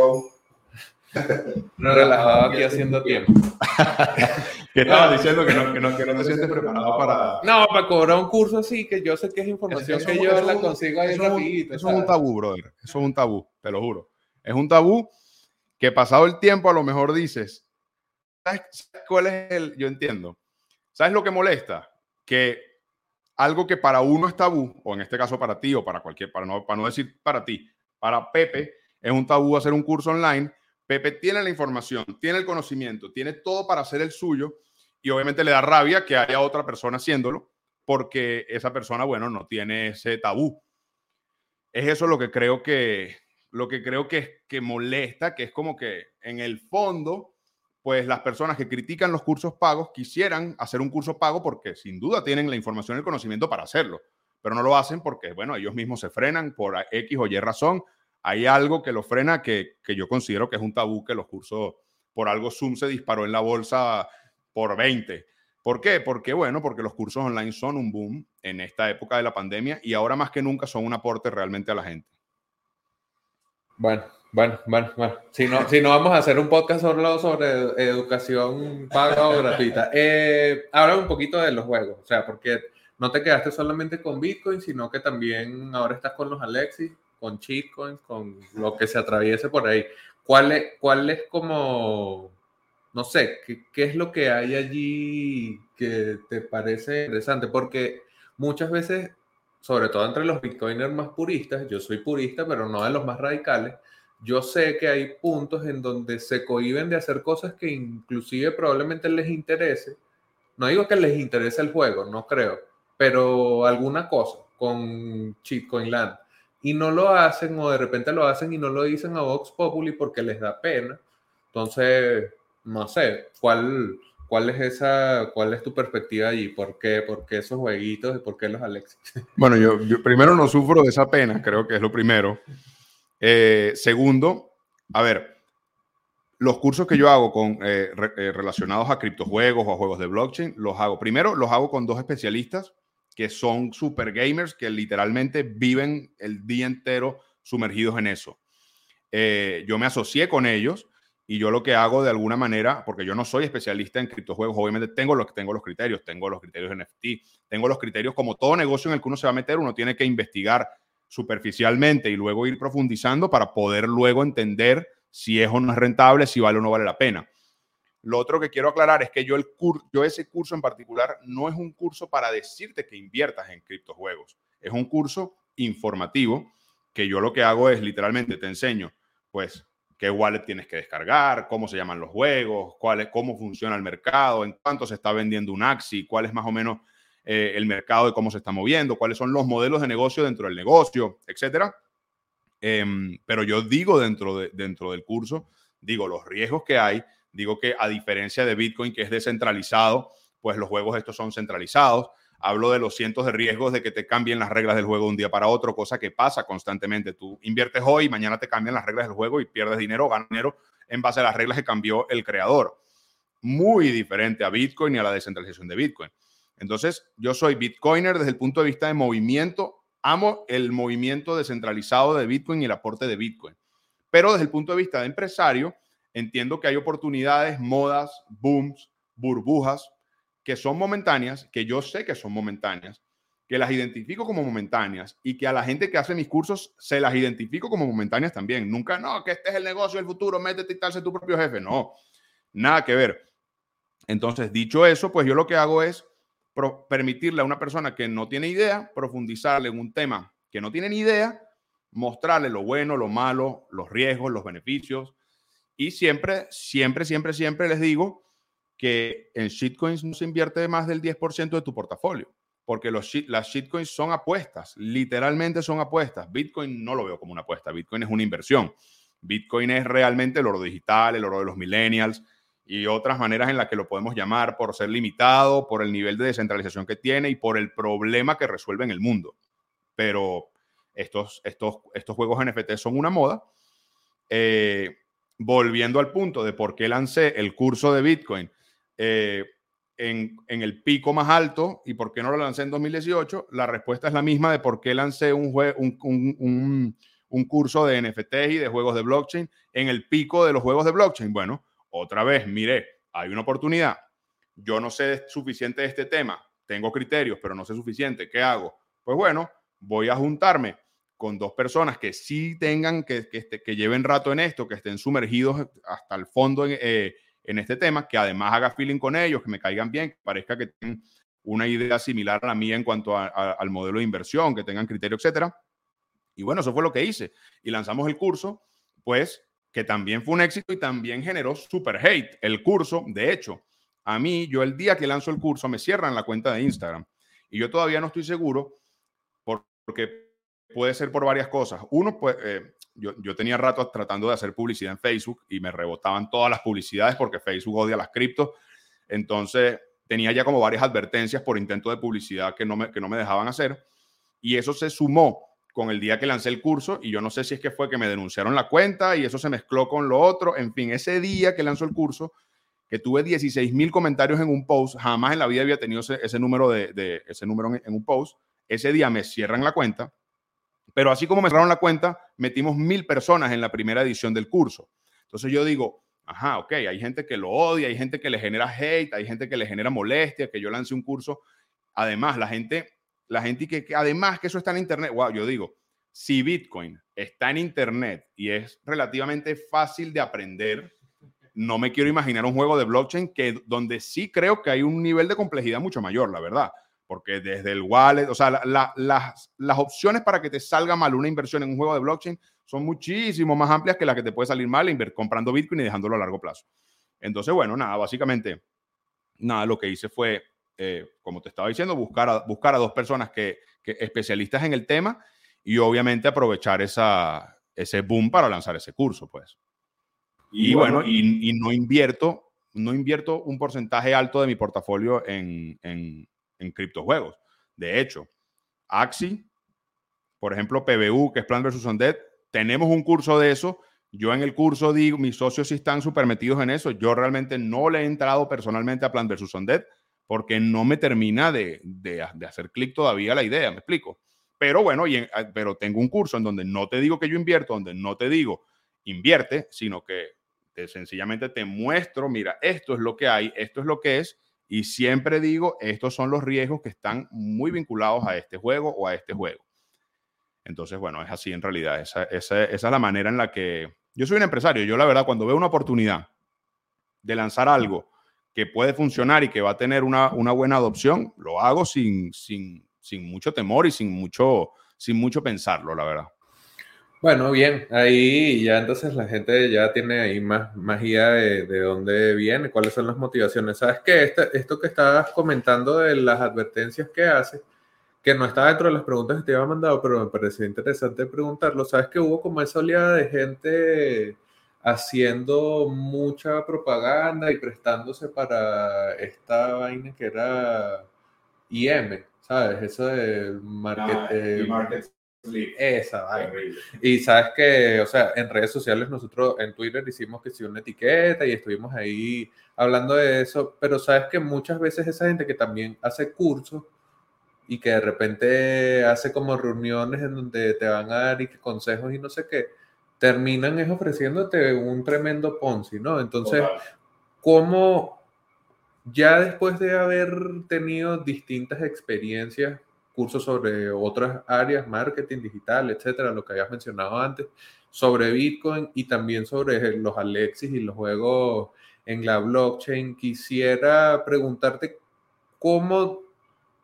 Relajado aquí haciendo tiempo. ¿Qué estabas diciendo? Que no, que, no, que no te sientes preparado para... No, para cobrar un curso así, que yo sé que es información Eso- que yo la consigo ahí eso es un- rapidito. Eso es un tabú, brother. Eso es un tabú, te lo juro. Es un tabú que pasado el tiempo a lo mejor dices, ¿sabes sabes cuál es el? Yo entiendo. ¿Sabes lo que molesta? Que algo que para uno es tabú, o en este caso para ti, o para cualquier, para no, para no decir para ti, para Pepe es un tabú hacer un curso online. Pepe tiene la información, tiene el conocimiento, tiene todo para hacer el suyo y obviamente le da rabia que haya otra persona haciéndolo porque esa persona, bueno, no tiene ese tabú. Es eso lo que creo que, lo que creo que, que molesta, que es como que en el fondo, pues las personas que critican los cursos pagos quisieran hacer un curso pago porque sin duda tienen la información y el conocimiento para hacerlo, pero no lo hacen porque, bueno, ellos mismos se frenan por X o Y razón. Hay algo que lo frena que, que yo considero que es un tabú que los cursos, por algo Zoom se disparó en la bolsa por 20. ¿Por qué? Porque, bueno, porque los cursos online son un boom en esta época de la pandemia y ahora más que nunca son un aporte realmente a la gente. Bueno, bueno, bueno, bueno. Si no, si no vamos a hacer un podcast solo sobre educación paga o gratuita. Eh, habla un poquito de los juegos, o sea, porque no te quedaste solamente con Bitcoin, sino que también ahora estás con los Alexis, con Shitcoins, con lo que se atraviese por ahí. ¿Cuál es, cuál es como, no sé, qué, qué es lo que hay allí que te parece interesante? Porque muchas veces sobre todo entre los bitcoiners más puristas, yo soy purista, pero no de los más radicales, yo sé que hay puntos en donde se cohiben de hacer cosas que inclusive probablemente les interese. No digo que les interese el juego, no creo, pero alguna cosa con Chitcoinland. Y no lo hacen o de repente lo hacen y no lo dicen a Vox Populi porque les da pena. Entonces, no sé, ¿cuál, cuál es esa, cuál es tu perspectiva allí? ¿Por qué, por qué esos jueguitos y por qué los Alexis? Bueno, yo, yo primero no sufro de esa pena, creo que es lo primero. Eh, segundo, a ver, los cursos que yo hago con, eh, re- eh, relacionados a criptojuegos o a juegos de blockchain, los hago. Primero, los hago con dos especialistas que son super gamers, que literalmente viven el día entero sumergidos en eso. Eh, yo me asocié con ellos y yo lo que hago de alguna manera, porque yo no soy especialista en criptojuegos, obviamente tengo los, tengo los criterios, tengo los criterios NFT, tengo los criterios como todo negocio en el que uno se va a meter, uno tiene que investigar superficialmente y luego ir profundizando para poder luego entender si es o no es rentable, si vale o no vale la pena. Lo otro que quiero aclarar es que yo, el cur yo ese curso en particular no es un curso para decirte que inviertas en criptojuegos. Es un curso informativo que yo lo que hago es literalmente te enseño, pues, qué wallet tienes que descargar, cómo se llaman los juegos, cuál es, cómo funciona el mercado, en cuánto se está vendiendo un Axi, cuál es más o menos eh, el mercado de cómo se está moviendo, cuáles son los modelos de negocio dentro del negocio, etcétera. Em, pero yo digo dentro, de, dentro del curso, digo los riesgos que hay, digo que a diferencia de Bitcoin, que es descentralizado, pues los juegos estos son centralizados. Hablo de los cientos de riesgos de que te cambien las reglas del juego un día para otro, cosa que pasa constantemente. Tú inviertes hoy mañana te cambian las reglas del juego y pierdes dinero o ganas dinero en base a las reglas que cambió el creador. Muy diferente a Bitcoin y a la descentralización de Bitcoin. Entonces, yo soy Bitcoiner desde el punto de vista de movimiento amo el movimiento descentralizado de Bitcoin y el aporte de Bitcoin. Pero desde el punto de vista de empresario, entiendo que hay oportunidades, modas, booms, burbujas, que son momentáneas, que yo sé que son momentáneas, que las identifico como momentáneas y que a la gente que hace mis cursos se las identifico como momentáneas también. Nunca, no, que este es el negocio del futuro, métete y tal, sé tu propio jefe. No, nada que ver. Entonces, dicho eso, pues yo lo que hago es permitirle a una persona que no tiene idea, profundizarle en un tema que no tiene ni idea, mostrarle lo bueno, lo malo, los riesgos, los beneficios. Y siempre, siempre, siempre, siempre les digo que en shitcoins no se invierte más del 10% de tu portafolio, porque los las shitcoins son apuestas, literalmente son apuestas. Bitcoin no lo veo como una apuesta, Bitcoin es una inversión. Bitcoin es realmente el oro digital, el oro de los millennials, y otras maneras en las que lo podemos llamar por ser limitado, por el nivel de descentralización que tiene y por el problema que resuelve en el mundo. Pero estos, estos, estos juegos NFT son una moda. Eh, volviendo al punto de por qué lancé el curso de Bitcoin eh, en, en, el pico más alto y por qué no lo lancé en 2018, la respuesta es la misma de por qué lancé un, un, un, un curso de NFT y de juegos de blockchain en el pico de los juegos de blockchain. Bueno, otra vez, mire, hay una oportunidad. Yo no sé suficiente de este tema, tengo criterios, pero no sé suficiente. ¿Qué hago? Pues bueno, voy a juntarme con dos personas que sí tengan, que, este, que lleven rato en esto, que estén sumergidos hasta el fondo en, eh, en, este tema, que además haga feeling con ellos, que me caigan bien, que parezca que tengan una idea similar a la mía en cuanto al modelo de inversión, que tengan criterio, etcétera. Y bueno, eso fue lo que hice. Y lanzamos el curso, pues que también fue un éxito y también generó super hate. El curso, de hecho, a mí, yo el día que lanzo el curso me cierran la cuenta de Instagram y yo todavía no estoy seguro porque puede ser por varias cosas. Uno, pues, eh, yo, yo, tenía rato tratando de hacer publicidad en Facebook y me rebotaban todas las publicidades porque Facebook odia las criptos. Entonces, tenía ya como varias advertencias por intento de publicidad que no me, que no me dejaban hacer. Y eso se sumó con el día que lancé el curso y yo no sé si es que fue que me denunciaron la cuenta y eso se mezcló con lo otro. En fin, ese día que lanzó el curso, que tuve 16 mil comentarios en un post, jamás en la vida había tenido ese, número, de, ese número en, un post. Ese día me cierran la cuenta, pero así como me cerraron la cuenta, metimos mil personas en la primera edición del curso. Entonces yo digo, ajá, ok, hay gente que lo odia, hay gente que le genera hate, hay gente que le genera molestia, que yo lance un curso. Además, la gente la gente que, además que eso está en Internet, wow, yo digo, si Bitcoin está en Internet y es relativamente fácil de aprender, no me quiero imaginar un juego de blockchain que donde sí creo que hay un nivel de complejidad mucho mayor, la verdad. Porque desde el wallet, o sea, las, las opciones para que te salga mal una inversión en un juego de blockchain son muchísimo más amplias que las que te puede salir mal comprando Bitcoin y dejándolo a largo plazo. Entonces, bueno, nada, básicamente, nada, lo que hice fue eh, como te estaba diciendo, buscar a, buscar a dos personas que, especialistas en el tema y obviamente aprovechar esa, ese boom para lanzar ese curso, pues. Y, bueno, y, no invierto, no invierto un porcentaje alto de mi portafolio en, en, en criptojuegos. De hecho, Axi, por ejemplo, PBU, que es Plan versus Undead, tenemos un curso de eso. Yo en el curso digo, mis socios sí están súper metidos en eso. Yo realmente no le he entrado personalmente a Plan versus Undead porque no me termina de, hacer clic todavía la idea, me explico. Pero bueno, y ah, pero tengo un curso en donde no te digo que yo invierto, donde no te digo invierte, sino que te, sencillamente te muestro, mira, esto es lo que hay, esto es lo que es, y siempre digo, estos son los riesgos que están muy vinculados a este juego o a este juego. Entonces, bueno, es así en realidad. Esa, esa es la manera en la que yo soy un empresario. Yo la verdad, cuando veo una oportunidad de lanzar algo, que puede funcionar y que va a tener una, una buena adopción, lo hago sin, sin, sin, mucho temor y sin mucho, sin mucho pensarlo, la verdad. Bueno, bien, ahí ya entonces la gente ya tiene ahí más, más idea de, de dónde viene, cuáles son las motivaciones. Sabes que este, esto que estabas comentando de las advertencias que hace, que no está dentro de las preguntas que te había mandado, pero me pareció interesante preguntarlo. Sabes que hubo como esa oleada de gente haciendo mucha propaganda y prestándose para esta vaina que era IM, ¿sabes? Eso de market, ah, eh, market esa vaina. Y sabes que, o sea, en redes sociales nosotros en Twitter hicimos que sí una etiqueta y estuvimos ahí hablando de eso, pero sabes que muchas veces esa gente que también hace cursos y que de repente hace como reuniones en donde te van a dar y consejos y no sé qué, terminan es ofreciéndote un tremendo Ponzi, ¿no? Entonces, ¿cómo ya después de haber tenido distintas experiencias, cursos sobre otras áreas, marketing digital, etcétera, lo que habías mencionado antes, sobre Bitcoin y también sobre los Alexis y los juegos en la blockchain, quisiera preguntarte cómo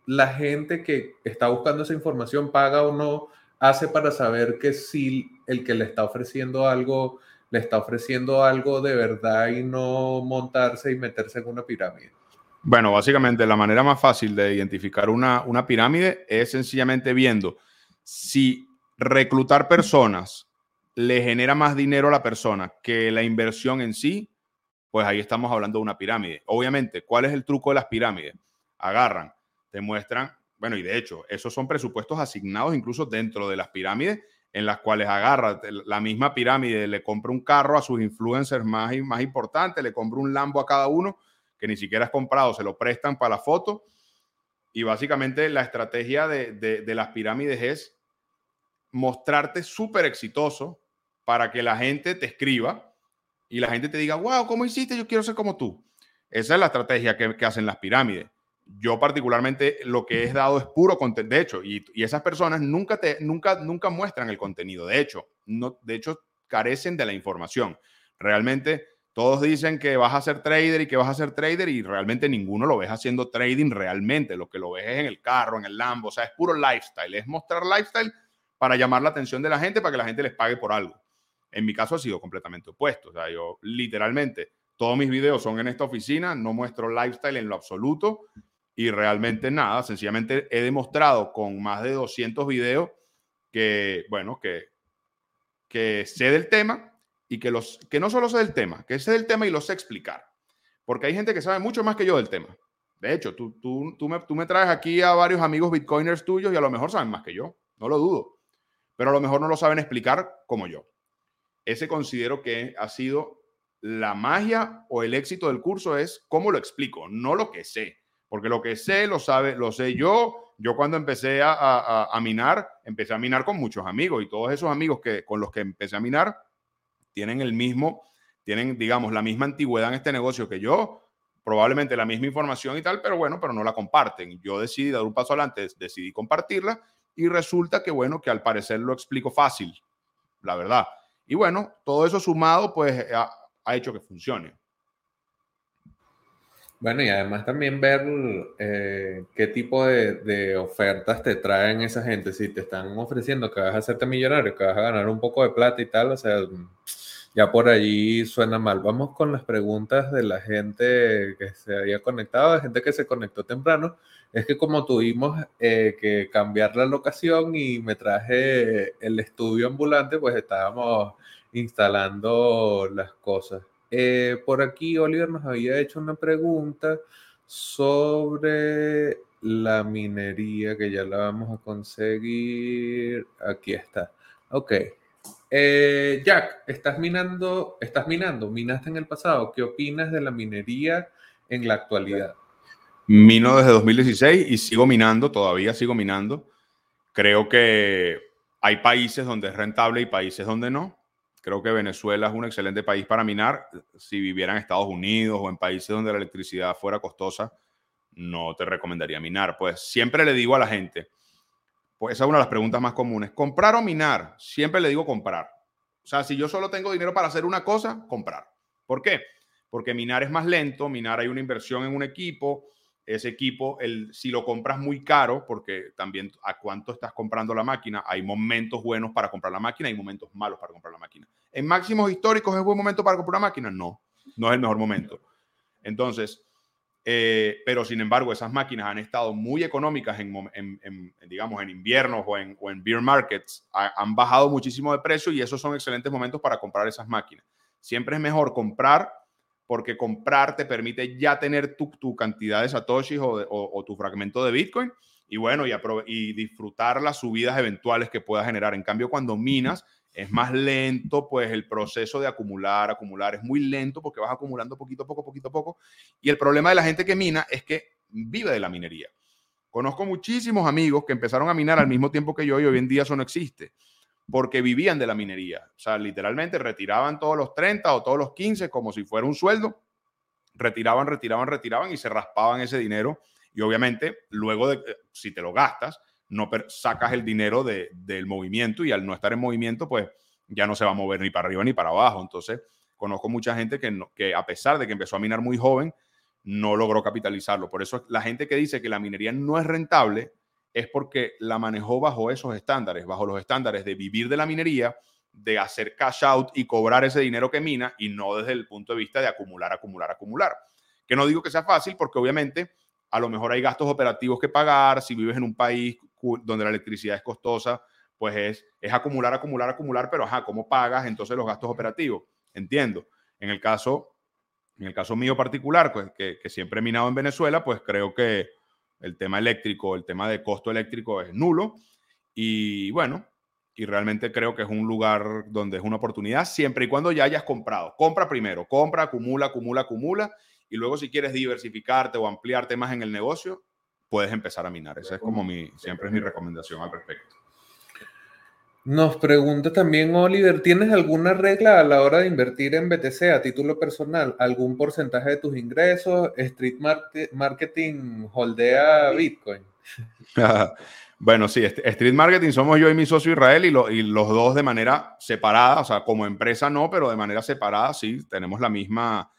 la gente que está buscando esa información paga o no hace para saber que si el que le está ofreciendo algo le está ofreciendo algo de verdad y no montarse y meterse en una pirámide. Bueno, básicamente la manera más fácil de identificar una, una pirámide es sencillamente viendo si reclutar personas le genera más dinero a la persona que la inversión en sí, pues ahí estamos hablando de una pirámide. Obviamente, ¿cuál es el truco de las pirámides? Agarran, te muestran, bueno, y de hecho, esos son presupuestos asignados incluso dentro de las pirámides en las cuales agarra la misma pirámide, le compra un carro a sus influencers más, más importantes, le compra un Lambo a cada uno que ni siquiera es comprado, se lo prestan para la foto. Y básicamente la estrategia de, de, las pirámides es mostrarte súper exitoso para que la gente te escriba y la gente te diga, wow, ¿cómo hiciste? Yo quiero ser como tú. Esa es la estrategia que, que hacen las pirámides. Yo particularmente lo que he dado es puro contenido. De hecho, y, y, esas personas nunca, te, nunca, nunca muestran el contenido. De hecho, no, de hecho, carecen de la información. Realmente todos dicen que vas a ser trader y que vas a ser trader y realmente ninguno lo ves haciendo trading realmente. Lo que lo ves es en el carro, en el Lambo, o sea, es puro lifestyle. Es mostrar lifestyle para llamar la atención de la gente, para que la gente les pague por algo. En mi caso ha sido completamente opuesto. O sea, yo literalmente, todos mis videos son en esta oficina, no muestro lifestyle en lo absoluto y realmente nada. Sencillamente he demostrado con más de 200 videos que, bueno, que, que sé del tema y que, los, que no solo sé del tema, que sé del tema y lo sé explicar. Porque hay gente que sabe mucho más que yo del tema. De hecho, tú, tú, tú, me, tú me traes aquí a varios amigos bitcoiners tuyos y a lo mejor saben más que yo, no lo dudo. Pero a lo mejor no lo saben explicar como yo. Ese considero que ha sido la magia o el éxito del curso es cómo lo explico, no lo que sé. Porque lo que sé lo sabe, lo sé yo. Yo cuando empecé a, a, a minar, empecé a minar con muchos amigos y todos esos amigos que, con los que empecé a minar tienen el mismo, tienen, digamos, la misma antigüedad en este negocio que yo, probablemente la misma información y tal, pero bueno, pero no la comparten. Yo decidí dar un paso adelante, decidí compartirla y resulta que, bueno, que al parecer lo explico fácil, la verdad. Y bueno, todo eso sumado, pues ha, ha hecho que funcione. Bueno, y además también ver eh, qué tipo de, de, ofertas te traen esa gente. Si te están ofreciendo que vas a hacerte millonario, que vas a ganar un poco de plata y tal, o sea, ya por allí suena mal. Vamos con las preguntas de la gente que se había conectado, de gente que se conectó temprano. Es que como tuvimos eh, que cambiar la locación y me traje el estudio ambulante, pues estábamos instalando las cosas. Eh, por aquí Oliver nos había hecho una pregunta sobre la minería, que ya la vamos a conseguir. Aquí está. Ok. Eh, Jack, estás minando, estás minando, minaste en el pasado. ¿Qué opinas de la minería en la actualidad? Mino desde 2016 y sigo minando, todavía sigo minando. Creo que hay países donde es rentable y países donde no. Creo que Venezuela es un excelente país para minar. Si viviera en Estados Unidos o en países donde la electricidad fuera costosa, no te recomendaría minar. Pues siempre le digo a la gente, pues esa es una de las preguntas más comunes. ¿Comprar o minar? Siempre le digo comprar. O sea, si yo solo tengo dinero para hacer una cosa, comprar. ¿Por qué? Porque minar es más lento, minar hay una inversión en un equipo, ese equipo, el, si lo compras muy caro, porque también a cuánto estás comprando la máquina, hay momentos buenos para comprar la máquina, hay momentos malos para comprar la máquina. ¿En máximos históricos es buen momento para comprar una máquina? No, no es el mejor momento. Entonces, eh, pero sin embargo, esas máquinas han estado muy económicas en, digamos, en inviernos o en, beer markets, han bajado muchísimo de precio y esos son excelentes momentos para comprar esas máquinas. Siempre es mejor comprar porque comprar te permite ya tener tu, tu cantidad de satoshis o, o, tu fragmento de Bitcoin y bueno, y, y disfrutar las subidas eventuales que pueda generar. En cambio, cuando minas, es más lento, pues el proceso de acumular, acumular es muy lento porque vas acumulando poquito a poco, poquito a poco. Y el problema de la gente que mina es que vive de la minería. Conozco muchísimos amigos que empezaron a minar al mismo tiempo que yo y hoy en día eso no existe, porque vivían de la minería. O sea, literalmente retiraban todos los 30 o todos los 15 como si fuera un sueldo, retiraban, retiraban, retiraban y se raspaban ese dinero. Y obviamente, luego de, eh, si te lo gastas, no sacas el dinero del movimiento y al no estar en movimiento, pues ya no se va a mover ni para arriba ni para abajo. Entonces, conozco mucha gente que, que a pesar de que empezó a minar muy joven, no logró capitalizarlo. Por eso la gente que dice que la minería no es rentable es porque la manejó bajo esos estándares, bajo los estándares de vivir de la minería, de hacer cash out y cobrar ese dinero que mina y no desde el punto de vista de acumular, acumular, acumular. Que no digo que sea fácil porque obviamente a lo mejor hay gastos operativos que pagar, si vives en un país donde la electricidad es costosa, pues es, es acumular, acumular, acumular, pero ajá, ¿cómo pagas entonces los gastos operativos? Entiendo. En el caso en el caso mío particular, pues, que, siempre he minado en Venezuela, pues creo que el tema eléctrico, el tema de costo eléctrico es nulo. Y bueno, y realmente creo que es un lugar donde es una oportunidad siempre y cuando ya hayas comprado. Compra primero, compra, acumula, acumula, acumula. Y luego si quieres diversificarte o ampliarte más en el negocio, puedes empezar a minar. Esa es como mi, siempre es mi recomendación al respecto. Nos pregunta también Oliver, ¿tienes alguna regla a la hora de invertir en BTC a título personal? ¿Algún porcentaje de tus ingresos? ¿Street Marketing holdea Bitcoin? bueno, sí, Street Marketing somos yo y mi socio Israel y, los dos de manera separada, o sea, como empresa no, pero de manera separada sí, tenemos la misma,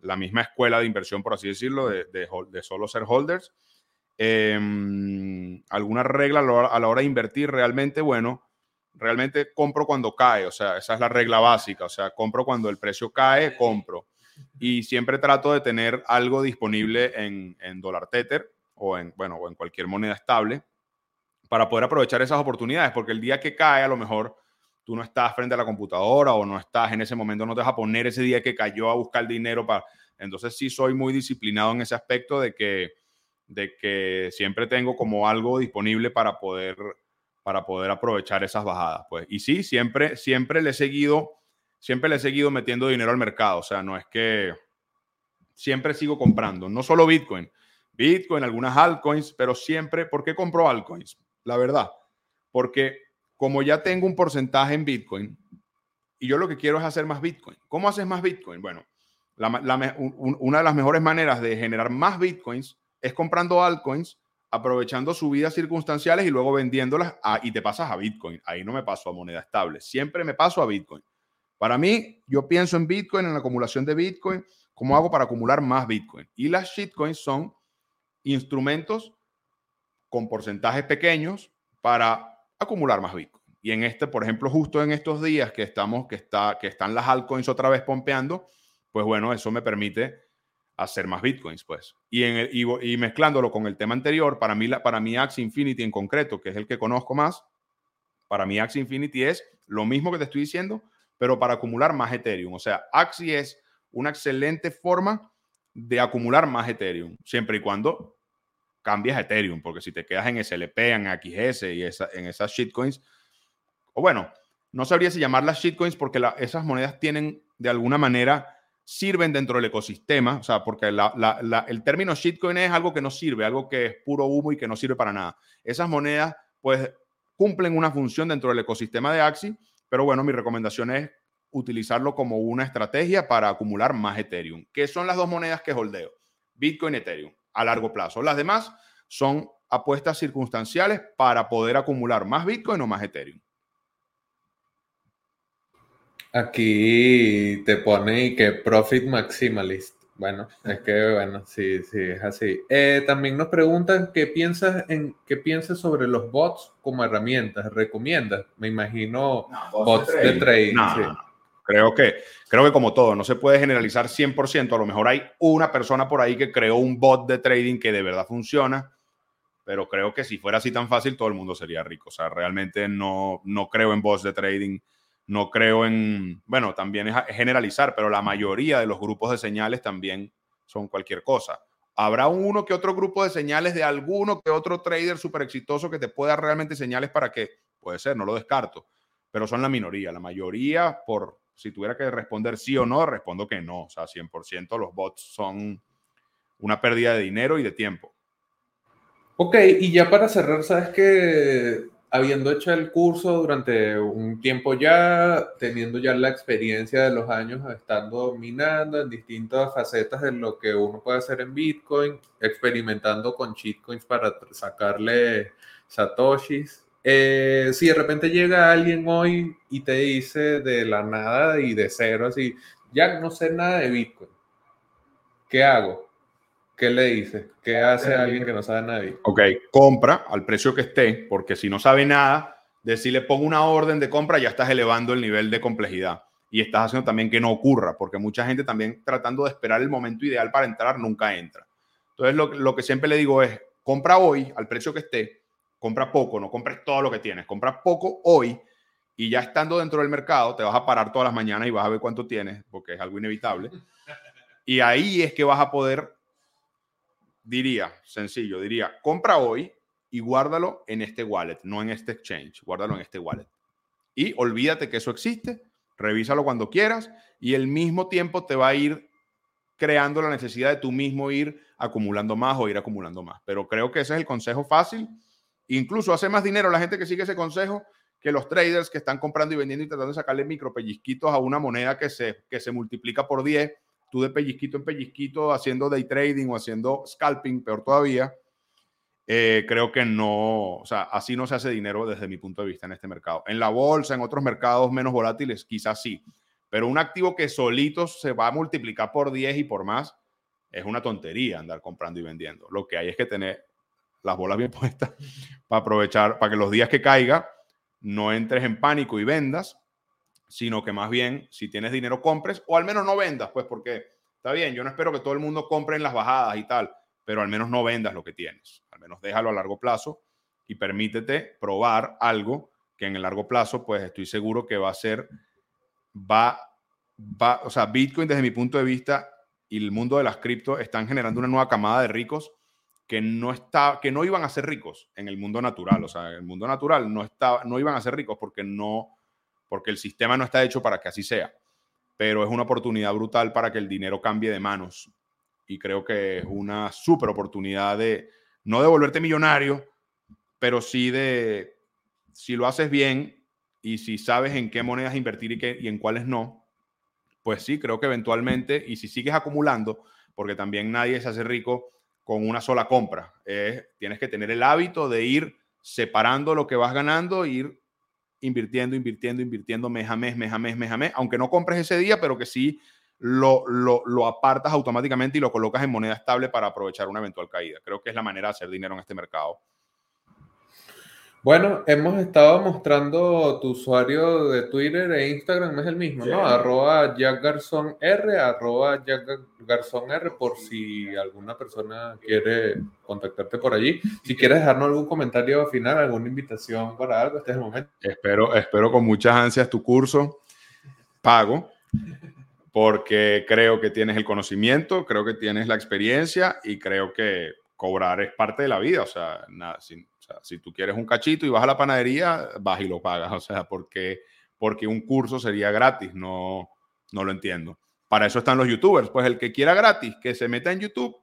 la misma escuela de inversión, por así decirlo, de, de, solo ser holders. Em, ¿Alguna regla a la hora de invertir? Realmente, bueno realmente compro cuando cae, o sea, esa es la regla básica, o sea, compro cuando el precio cae, compro. Y siempre trato de tener algo disponible en, en dólar tether o en, bueno, o en cualquier moneda estable para poder aprovechar esas oportunidades, porque el día que cae a lo mejor tú no estás frente a la computadora o no estás en ese momento, no te vas a poner ese día que cayó a buscar dinero para... Entonces sí soy muy disciplinado en ese aspecto de que, de que siempre tengo como algo disponible para poder para poder aprovechar esas bajadas. Pues. Y sí, siempre, siempre le he seguido, siempre le he seguido metiendo dinero al mercado. O sea, no es que siempre sigo comprando, no solo Bitcoin, Bitcoin, algunas altcoins, pero siempre, ¿por qué compro altcoins? La verdad, porque como ya tengo un porcentaje en Bitcoin y yo lo que quiero es hacer más Bitcoin. ¿Cómo haces más Bitcoin? Bueno, una de las mejores maneras de generar más Bitcoins es comprando altcoins aprovechando subidas circunstanciales y luego vendiéndolas y te pasas a Bitcoin. Ahí no me paso a moneda estable, siempre me paso a Bitcoin. Para mí, yo pienso en Bitcoin, en la acumulación de Bitcoin, cómo hago para acumular más Bitcoin. Y las shitcoins son instrumentos con porcentajes pequeños para acumular más Bitcoin. Y en este, por ejemplo, justo en estos días que estamos, que, está, que están las altcoins otra vez pompeando, pues bueno, eso me permite hacer más bitcoins, pues. Y, en y, mezclándolo con el tema anterior, para mí, para mí Axie Infinity en concreto, que es el que conozco más, para mí Axie Infinity es lo mismo que te estoy diciendo, pero para acumular más Ethereum. O sea, Axie es una excelente forma de acumular más Ethereum, siempre y cuando cambias Ethereum, porque si te quedas en SLP, en XS y esa, en esas shitcoins, o bueno, no sabría si llamarlas shitcoins porque esas monedas tienen de alguna manera sirven dentro del ecosistema, o sea, porque el término shitcoin es algo que no sirve, algo que es puro humo y que no sirve para nada. Esas monedas, pues, cumplen una función dentro del ecosistema de Axi, pero bueno, mi recomendación es utilizarlo como una estrategia para acumular más Ethereum, que son las dos monedas que holdeo, Bitcoin y Ethereum, a largo plazo. Las demás son apuestas circunstanciales para poder acumular más Bitcoin o más Ethereum. Aquí te pone que profit maximalist. Bueno, es que bueno, sí, sí, es así. Eh, también nos preguntan qué piensas en qué piensas sobre los bots como herramientas. ¿Recomiendas? Me imagino bots, de trading. Creo que, creo que como todo, no se puede generalizar 100%. A lo mejor hay una persona por ahí que creó un bot de trading que de verdad funciona, pero creo que si fuera así tan fácil, todo el mundo sería rico. O sea, realmente no, no creo en bots de trading no creo en, bueno, también es generalizar, pero la mayoría de los grupos de señales también son cualquier cosa. Habrá uno que otro grupo de señales de alguno que otro trader súper exitoso que te pueda realmente señales para que, puede ser, no lo descarto, pero son la minoría. La mayoría, por si tuviera que responder sí o no, respondo que no. O sea, 100% los bots son una pérdida de dinero y de tiempo. Ok, y ya para cerrar, sabes que habiendo hecho el curso durante un tiempo ya, teniendo ya la experiencia de los años estando minando en distintas facetas de lo que uno puede hacer en Bitcoin, experimentando con shitcoins para sacarle satoshis. Eh, si de repente llega alguien hoy y te dice de la nada y de cero, así, ya no sé nada de Bitcoin, ¿qué hago? ¿Qué le dice? ¿Qué hace alguien que no sabe nada? Ok, compra al precio que esté, porque si no sabe nada, decirle pongo una orden de compra, ya estás elevando el nivel de complejidad. Y estás haciendo también que no ocurra, porque mucha gente también tratando de esperar el momento ideal para entrar, nunca entra. Entonces, lo, lo que siempre le digo es, compra hoy al precio que esté, compra poco, no compres todo lo que tienes, compra poco hoy y ya estando dentro del mercado, te vas a parar todas las mañanas y vas a ver cuánto tienes, porque es algo inevitable. Y ahí es que vas a poder diría, sencillo, diría, compra hoy y guárdalo en este wallet, no en este exchange, guárdalo en este wallet. Y olvídate que eso existe, revísalo cuando quieras y el mismo tiempo te va a ir creando la necesidad de tú mismo ir acumulando más o ir acumulando más. Pero creo que ese es el consejo fácil. Incluso hace más dinero la gente que sigue ese consejo que los traders que están comprando y vendiendo y tratando de sacarle micro pellizquitos a una moneda que se, que se multiplica por 10 tú de pellizquito en pellizquito haciendo day trading o haciendo scalping, peor todavía, eh, creo que no, o sea, así no se hace dinero desde mi punto de vista en este mercado. En la bolsa, en otros mercados menos volátiles, quizás sí, pero un activo que solito se va a multiplicar por 10 y por más, es una tontería andar comprando y vendiendo. Lo que hay es que tener las bolas bien puestas para aprovechar, para que los días que caiga no entres en pánico y vendas, sino que más bien, si tienes dinero, compres o al menos no vendas, pues porque está bien, yo no espero que todo el mundo compre en las bajadas y tal, pero al menos no vendas lo que tienes, al menos déjalo a largo plazo y permítete probar algo que en el largo plazo, pues estoy seguro que va a ser, va, va, o sea, Bitcoin desde mi punto de vista y el mundo de las cripto están generando una nueva camada de ricos que no, está, que no iban a ser ricos en el mundo natural, o sea, en el mundo natural no, está, no iban a ser ricos porque no porque el sistema no está hecho para que así sea, pero es una oportunidad brutal para que el dinero cambie de manos. Y creo que es una súper oportunidad de no de volverte millonario, pero sí de, si lo haces bien y si sabes en qué monedas invertir y, qué, y en cuáles no, pues sí, creo que eventualmente, y si sigues acumulando, porque también nadie se hace rico con una sola compra, tienes que tener el hábito de ir separando lo que vas ganando, ir invirtiendo, invirtiendo, invirtiendo mes a mes, mes a mes, mes a mes, aunque no compres ese día, pero que sí lo, lo, lo, apartas automáticamente y lo colocas en moneda estable para aprovechar una eventual caída. Creo que es la manera de hacer dinero en este mercado. Bueno, hemos estado mostrando tu usuario de Twitter e Instagram, es el mismo, ¿no? Arroba Jack Garzón R, arroba Jack Garzón R, por si alguna persona quiere contactarte por allí. Si quieres dejarnos algún comentario final, alguna invitación para algo, este es el momento. Espero, espero con muchas ansias tu curso. Pago, porque creo que tienes el conocimiento, creo que tienes la experiencia y creo que cobrar es parte de la vida, o sea, nada, sin si tú quieres un cachito y vas a la panadería, vas y lo pagas. O sea, porque, porque un curso sería gratis, no, no lo entiendo. Para eso están los youtubers. Pues el que quiera gratis, que se meta en YouTube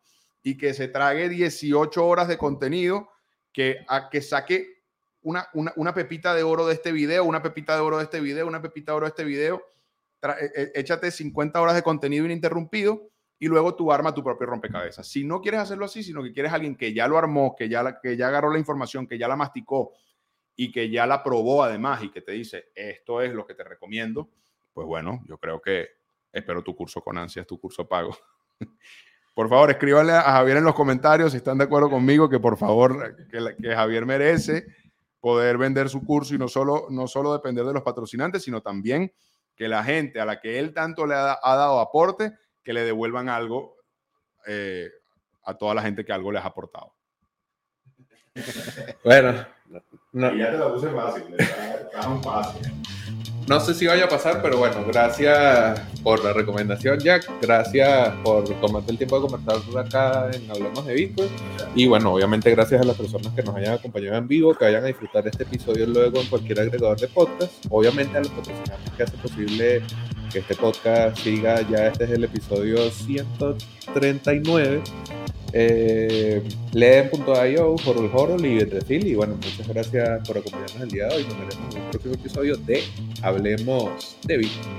y que se trague 18 horas de contenido, que, a, que saque una, una, una, pepita de oro de este video, una pepita de oro de este video, una pepita de oro de este video. E, e, échate 50 horas de contenido ininterrumpido y luego tú arma tu propio rompecabezas. Si no quieres hacerlo así, sino que quieres alguien que ya lo armó, que ya, que ya agarró la información, que ya la masticó y que ya la probó además y que te dice, esto es lo que te recomiendo, pues bueno, yo creo que espero tu curso con ansias, tu curso pago. por favor, escríbanle a Javier en los comentarios si están de acuerdo conmigo, que por favor, que, que Javier merece poder vender su curso y no solo, no solo depender de los patrocinantes, sino también que la gente a la que él tanto le ha dado aporte, que le devuelvan algo eh, a toda la gente que algo les ha aportado. Bueno, no, ya te lo puse fácil, está, fácil. No sé si vaya a pasar, pero bueno, gracias por la recomendación, Jack. Gracias por tomarte el tiempo de conversar acá en Hablemos de Bitcoin. Y bueno, obviamente gracias a las personas que nos hayan acompañado en vivo, que vayan a disfrutar este episodio luego en cualquier agregador de podcast. Obviamente a los patrocinantes que hacen posible que este podcast siga. Ya este es el episodio 139. Eh, Leen.io, Horror Horror y Betrefil. Y bueno, muchas gracias por acompañarnos el día de hoy. Nos veremos en un próximo episodio de Hablemos de Bitcoin.